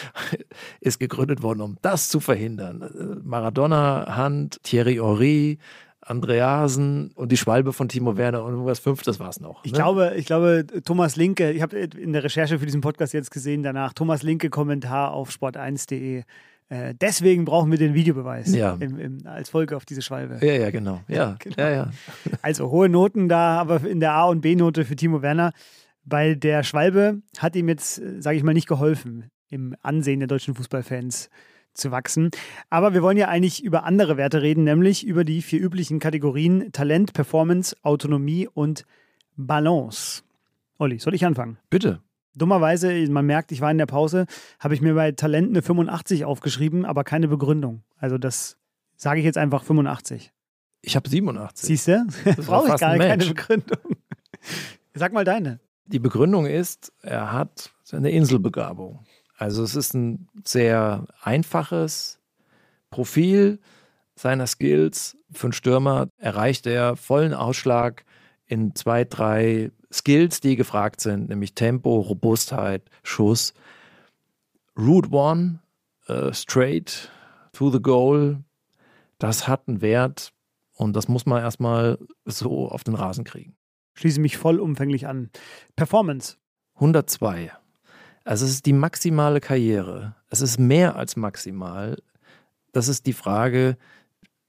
ist gegründet worden, um das zu verhindern. Maradona, Hand, Thierry Henry, Andreasen und die Schwalbe von Timo Werner und was fünftes war es noch. Ne? Ich glaube, ich glaube, Thomas Linke, ich habe in der Recherche für diesen Podcast jetzt gesehen, danach Thomas Linke Kommentar auf sport1.de. Äh, deswegen brauchen wir den Videobeweis ja. im, im, als Folge auf diese Schwalbe. Ja, ja, genau. Ja, genau. Ja, ja. Also hohe Noten da, aber in der A- und B-Note für Timo Werner. Bei der Schwalbe hat ihm jetzt, äh, sage ich mal, nicht geholfen, im Ansehen der deutschen Fußballfans zu wachsen. Aber wir wollen ja eigentlich über andere Werte reden, nämlich über die vier üblichen Kategorien Talent, Performance, Autonomie und Balance. Olli, soll ich anfangen? Bitte. Dummerweise, man merkt, ich war in der Pause, habe ich mir bei Talent eine 85 aufgeschrieben, aber keine Begründung. Also das sage ich jetzt einfach 85. Ich habe 87. Siehst du? Brauche ich gar keine Begründung. Sag mal deine. Die Begründung ist, er hat eine Inselbegabung. Also es ist ein sehr einfaches Profil seiner Skills. Für einen Stürmer erreicht er vollen Ausschlag in zwei, drei Skills, die gefragt sind, nämlich Tempo, Robustheit, Schuss. Route One, uh, straight to the goal, das hat einen Wert und das muss man erstmal so auf den Rasen kriegen schließe mich vollumfänglich an. Performance. 102. Also es ist die maximale Karriere. Es ist mehr als maximal. Das ist die Frage,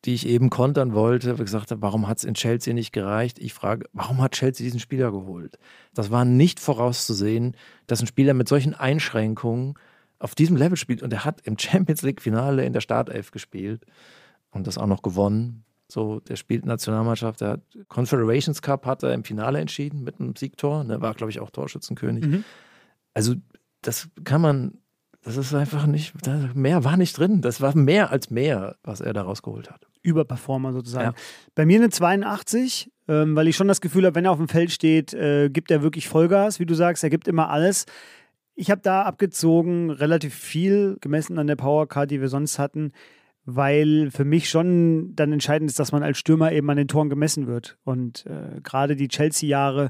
die ich eben kontern wollte, weil ich gesagt habe, warum hat es in Chelsea nicht gereicht? Ich frage, warum hat Chelsea diesen Spieler geholt? Das war nicht vorauszusehen, dass ein Spieler mit solchen Einschränkungen auf diesem Level spielt. Und er hat im Champions League-Finale in der Startelf gespielt und das auch noch gewonnen. So, der spielt Nationalmannschaft, der hat Confederations Cup hat er im Finale entschieden mit einem Siegtor. Der war, glaube ich, auch Torschützenkönig. Mhm. Also, das kann man das ist einfach nicht, mehr war nicht drin. Das war mehr als mehr, was er da rausgeholt hat. Überperformer sozusagen. Ja. Bei mir eine 82, ähm, weil ich schon das Gefühl habe, wenn er auf dem Feld steht, äh, gibt er wirklich Vollgas, wie du sagst, er gibt immer alles. Ich habe da abgezogen relativ viel, gemessen an der Powercard, die wir sonst hatten, weil für mich schon dann entscheidend ist, dass man als Stürmer eben an den Toren gemessen wird. Und äh, gerade die Chelsea-Jahre,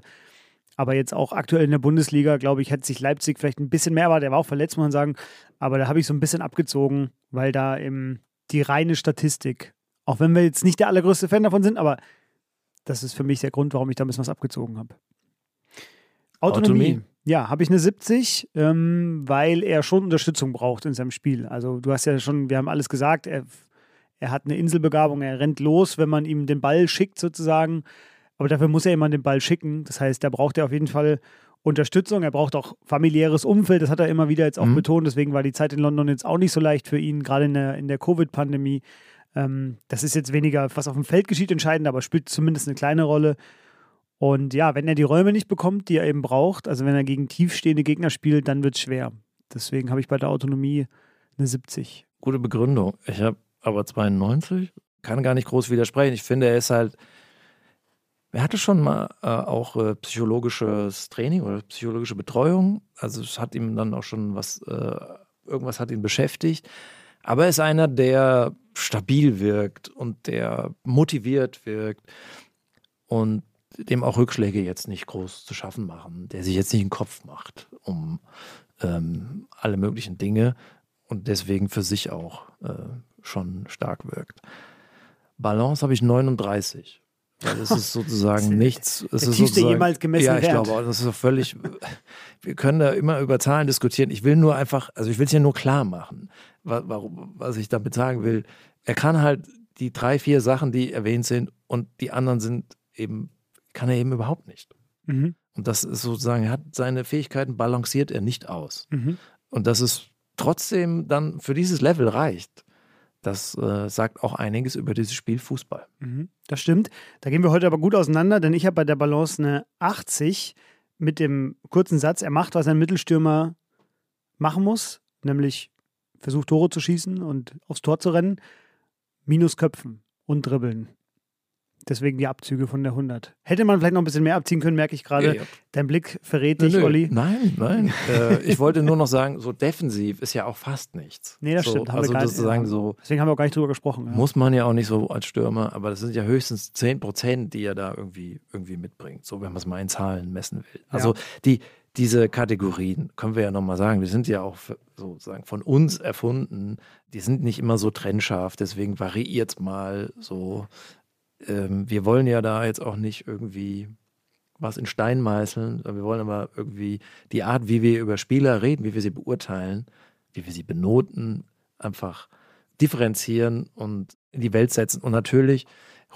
aber jetzt auch aktuell in der Bundesliga, glaube ich, hätte sich Leipzig vielleicht ein bisschen mehr, aber der war auch verletzt, muss man sagen. Aber da habe ich so ein bisschen abgezogen, weil da eben die reine Statistik, auch wenn wir jetzt nicht der allergrößte Fan davon sind, aber das ist für mich der Grund, warum ich da ein bisschen was abgezogen habe. Autonomie. Autonomie. Ja, habe ich eine 70, ähm, weil er schon Unterstützung braucht in seinem Spiel. Also du hast ja schon, wir haben alles gesagt, er, er hat eine Inselbegabung, er rennt los, wenn man ihm den Ball schickt sozusagen. Aber dafür muss er jemand den Ball schicken. Das heißt, da braucht er auf jeden Fall Unterstützung. Er braucht auch familiäres Umfeld. Das hat er immer wieder jetzt auch mhm. betont. Deswegen war die Zeit in London jetzt auch nicht so leicht für ihn, gerade in der, in der Covid-Pandemie. Ähm, das ist jetzt weniger, was auf dem Feld geschieht, entscheidend, aber spielt zumindest eine kleine Rolle. Und ja, wenn er die Räume nicht bekommt, die er eben braucht, also wenn er gegen tiefstehende Gegner spielt, dann wird es schwer. Deswegen habe ich bei der Autonomie eine 70. Gute Begründung. Ich habe aber 92, kann gar nicht groß widersprechen. Ich finde, er ist halt er hatte schon mal äh, auch äh, psychologisches Training oder psychologische Betreuung. Also es hat ihm dann auch schon was, äh, irgendwas hat ihn beschäftigt. Aber er ist einer, der stabil wirkt und der motiviert wirkt und dem auch Rückschläge jetzt nicht groß zu schaffen machen, der sich jetzt nicht einen Kopf macht um ähm, alle möglichen Dinge und deswegen für sich auch äh, schon stark wirkt. Balance habe ich 39. Es ist sozusagen nichts. Es der ist tiefste jemals gemessen Ja, ich Wert. glaube, das ist völlig. Wir können da immer über Zahlen diskutieren. Ich will nur einfach, also ich will es ja nur klar machen, warum, was ich damit sagen will. Er kann halt die drei, vier Sachen, die erwähnt sind, und die anderen sind eben, kann er eben überhaupt nicht. Mhm. Und das ist sozusagen, er hat seine Fähigkeiten balanciert er nicht aus. Mhm. Und dass es trotzdem dann für dieses Level reicht das äh, sagt auch einiges über dieses Spiel Fußball. Mhm, das stimmt. Da gehen wir heute aber gut auseinander, denn ich habe bei der Balance eine 80 mit dem kurzen Satz, er macht, was ein Mittelstürmer machen muss, nämlich versucht Tore zu schießen und aufs Tor zu rennen, minus Köpfen und Dribbeln. Deswegen die Abzüge von der 100. Hätte man vielleicht noch ein bisschen mehr abziehen können, merke ich gerade. Ja, ja. Dein Blick verrät dich, nö, Olli. Nein, nein. äh, ich wollte nur noch sagen, so defensiv ist ja auch fast nichts. Nee, das so, stimmt. Also sozusagen so. Deswegen haben wir auch gar nicht drüber gesprochen. Ja. Muss man ja auch nicht so als Stürmer, aber das sind ja höchstens 10 Prozent, die er da irgendwie, irgendwie mitbringt. So, wenn man es mal in Zahlen messen will. Also die, diese Kategorien, können wir ja nochmal sagen, die sind ja auch sozusagen von uns erfunden. Die sind nicht immer so trennscharf, deswegen variiert es mal so ähm, wir wollen ja da jetzt auch nicht irgendwie was in Stein meißeln, wir wollen aber irgendwie die Art, wie wir über Spieler reden, wie wir sie beurteilen, wie wir sie benoten, einfach differenzieren und in die Welt setzen. Und natürlich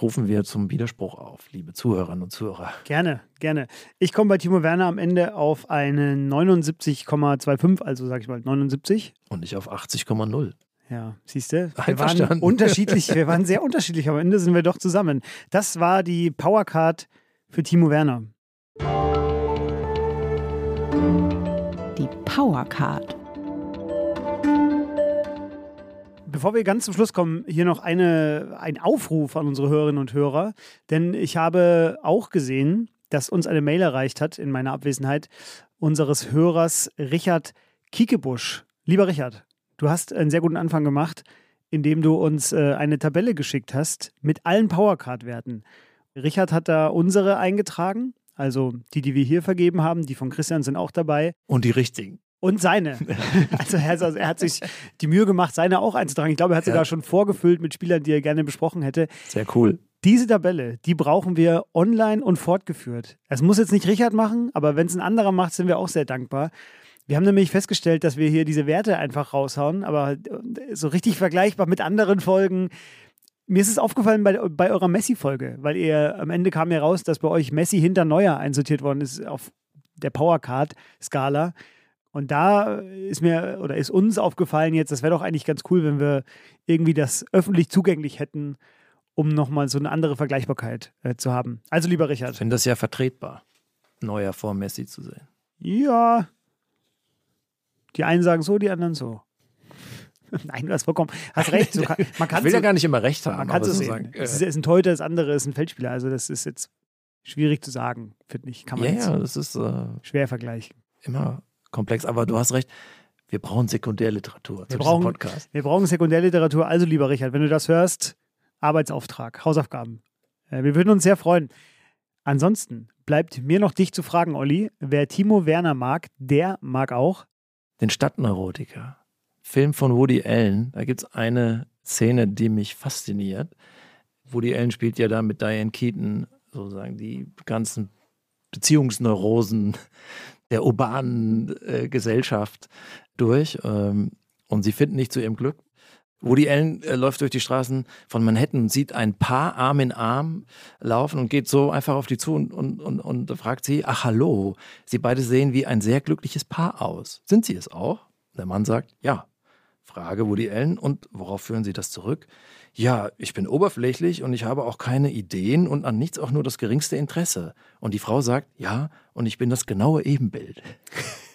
rufen wir zum Widerspruch auf, liebe Zuhörerinnen und Zuhörer. Gerne, gerne. Ich komme bei Timo Werner am Ende auf eine 79,25, also sage ich mal 79. Und ich auf 80,0. Ja, siehst du? Wir waren unterschiedlich, wir waren sehr unterschiedlich, aber am Ende sind wir doch zusammen. Das war die Powercard für Timo Werner. Die Powercard. Bevor wir ganz zum Schluss kommen, hier noch eine, ein Aufruf an unsere Hörerinnen und Hörer. Denn ich habe auch gesehen, dass uns eine Mail erreicht hat in meiner Abwesenheit unseres Hörers Richard Kiekebusch. Lieber Richard, Du hast einen sehr guten Anfang gemacht, indem du uns äh, eine Tabelle geschickt hast mit allen Powercard-Werten. Richard hat da unsere eingetragen, also die, die wir hier vergeben haben, die von Christian sind auch dabei. Und die richtigen. Und seine. Also er, also er, hat sich die Mühe gemacht, seine auch einzutragen. Ich glaube, er hat sie ja. schon vorgefüllt mit Spielern, die er gerne besprochen hätte. Sehr cool. Diese Tabelle, die brauchen wir online und fortgeführt. Es muss jetzt nicht Richard machen, aber wenn es ein anderer macht, sind wir auch sehr dankbar. Wir haben nämlich festgestellt, dass wir hier diese Werte einfach raushauen, aber äh, so richtig vergleichbar mit anderen Folgen. Mir ist es aufgefallen bei, bei eurer Messi-Folge, weil ihr am Ende kam ja raus, dass bei euch Messi hinter Neuer einsortiert worden ist auf der Powercard-Skala. Und da ist mir oder ist uns aufgefallen jetzt, das wäre doch eigentlich ganz cool, wenn wir irgendwie das öffentlich zugänglich hätten, um nochmal so eine andere Vergleichbarkeit äh, zu haben. Also lieber Richard. Ich finde das ja vertretbar, Neuer vor Messi zu sehen. Ja, die einen sagen so, die anderen so. Nein, du hast vollkommen, hast recht. So kann, man kann ich will so, ja gar nicht immer recht haben. man kann so so sehen. sagen, äh, es ist ein Torhüter, das andere ist ein Feldspieler. Also das ist jetzt schwierig zu sagen, finde ich. Kann man ja, jetzt ja, das ist äh, schwer vergleichen. immer komplex. Aber du hast recht, wir brauchen Sekundärliteratur zu brauchen- diesem Podcast. Wir brauchen Sekundärliteratur. Also lieber Richard, wenn du das hörst, Arbeitsauftrag, Hausaufgaben. Äh, wir würden uns sehr freuen. Ansonsten bleibt mir noch dich zu fragen, Olli. Wer Timo Werner mag, der mag auch. Den Stadtneurotiker. Film von Woody Allen. Da gibt es eine Szene, die mich fasziniert. Woody Allen spielt ja da mit Diane Keaton sozusagen die ganzen Beziehungsneurosen der urbanen äh, Gesellschaft durch. Ähm, und sie finden nicht zu ihrem Glück. Woody Allen äh, läuft durch die Straßen von Manhattan und sieht ein Paar Arm in Arm laufen und geht so einfach auf die zu und, und, und, und fragt sie, ach hallo, sie beide sehen wie ein sehr glückliches Paar aus. Sind sie es auch? Der Mann sagt, ja. Frage Woody Allen, und worauf führen Sie das zurück? Ja, ich bin oberflächlich und ich habe auch keine Ideen und an nichts auch nur das geringste Interesse. Und die Frau sagt, ja, und ich bin das genaue Ebenbild.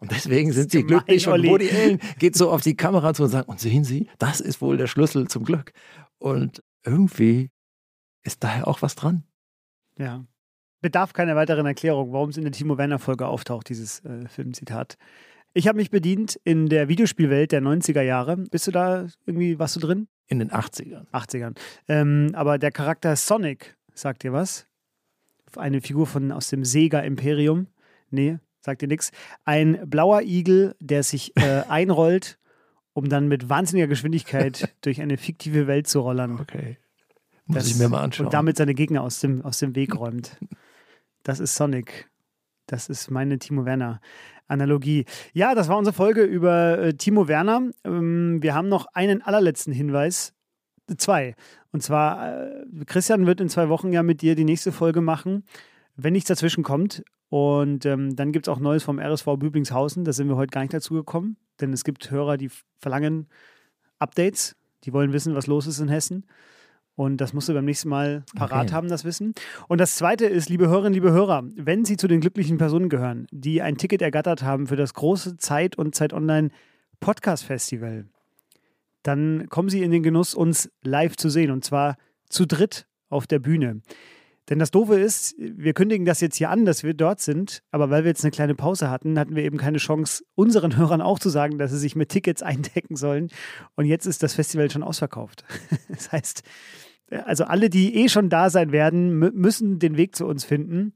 Und deswegen sind sie gemein, glücklich und Olli. Woody Allen geht so auf die Kamera zu und sagt, und sehen Sie, das ist wohl der Schlüssel zum Glück. Und irgendwie ist daher auch was dran. Ja. Bedarf keiner weiteren Erklärung, warum es in der Timo Werner-Folge auftaucht, dieses äh, Filmzitat. Ich habe mich bedient in der Videospielwelt der 90er Jahre. Bist du da irgendwie, warst du drin? In den 80ern. 80ern. Ähm, aber der Charakter Sonic, sagt dir was? Eine Figur von aus dem Sega Imperium. Nee, sagt dir nichts. Ein blauer Igel, der sich äh, einrollt, um dann mit wahnsinniger Geschwindigkeit durch eine fiktive Welt zu rollern. Okay. Muss Das- ich mir mal anschauen. Und damit seine Gegner aus dem, aus dem Weg räumt. Das ist Sonic. Das ist meine Timo Werner Analogie. Ja, das war unsere Folge über äh, Timo Werner. Ähm, wir haben noch einen allerletzten Hinweis. Zwei. Und zwar, äh, Christian wird in zwei Wochen ja mit dir die nächste Folge machen, wenn nichts dazwischen kommt. Und ähm, dann gibt es auch Neues vom RSV Büblingshausen. Da sind wir heute gar nicht dazu gekommen, denn es gibt Hörer, die verlangen Updates. Die wollen wissen, was los ist in Hessen. Und das musst du beim nächsten Mal parat Okay. haben, das Wissen. Und das Zweite ist, liebe Hörerinnen, liebe Hörer, wenn Sie zu den glücklichen Personen gehören, die ein Ticket ergattert haben für das große Zeit und Zeit Online Podcast Festival, dann kommen Sie in den Genuss, uns live zu sehen. Und zwar zu dritt auf der Bühne. Denn das Doofe ist, wir kündigen das jetzt hier an, dass wir dort sind, aber weil wir jetzt eine kleine Pause hatten, hatten wir eben keine Chance, unseren Hörern auch zu sagen, dass sie sich mit Tickets eindecken sollen. Und jetzt ist das Festival schon ausverkauft. Das heißt, also alle, die eh schon da sein werden, mü- müssen den Weg zu uns finden.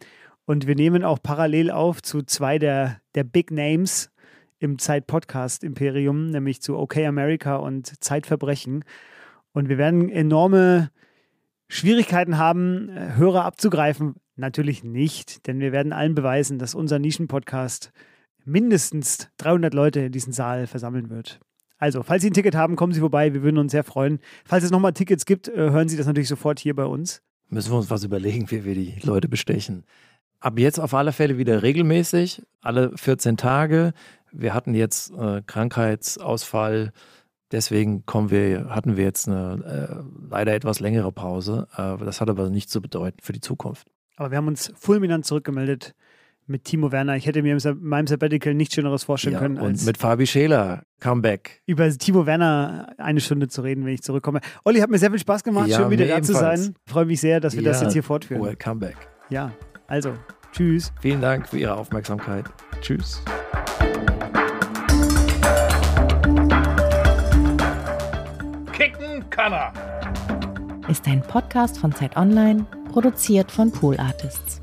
Und wir nehmen auch parallel auf zu zwei der, der Big Names im Zeit-Podcast-Imperium, nämlich zu OK America und Zeitverbrechen. Und wir werden enorme Schwierigkeiten haben, äh, Hörer abzugreifen. Natürlich nicht, denn wir werden allen beweisen, dass unser Nischen-Podcast mindestens 300 Leute in diesen Saal versammeln wird. Also, falls Sie ein Ticket haben, kommen Sie vorbei. Wir würden uns sehr freuen. Falls es nochmal Tickets gibt, äh, hören Sie das natürlich sofort hier bei uns. Müssen wir uns was überlegen, wie wir die Leute bestechen. Ab jetzt auf alle Fälle wieder regelmäßig, alle 14 Tage. Wir hatten jetzt äh, Krankheitsausfall, deswegen kommen wir, hatten wir jetzt eine äh, leider etwas längere Pause. Äh, das hat aber nichts zu bedeuten für die Zukunft. Aber wir haben uns fulminant zurückgemeldet mit Timo Werner. Ich hätte mir in meinem Sabbatical nichts Schöneres vorstellen Ja, können, und als mit Fabi Scheler, Comeback. über Timo Werner eine Stunde zu reden, wenn ich zurückkomme. Olli, hat mir sehr viel Spaß gemacht, Ja, schön wieder da zu sein. Freue mich sehr, dass wir das Ja, jetzt hier fortführen. Welcome back. Ja, also, tschüss. Vielen Dank für Ihre Aufmerksamkeit. Tschüss. Kicken kann er. Ist ein Podcast von Zeit Online, produziert von Pool Artists.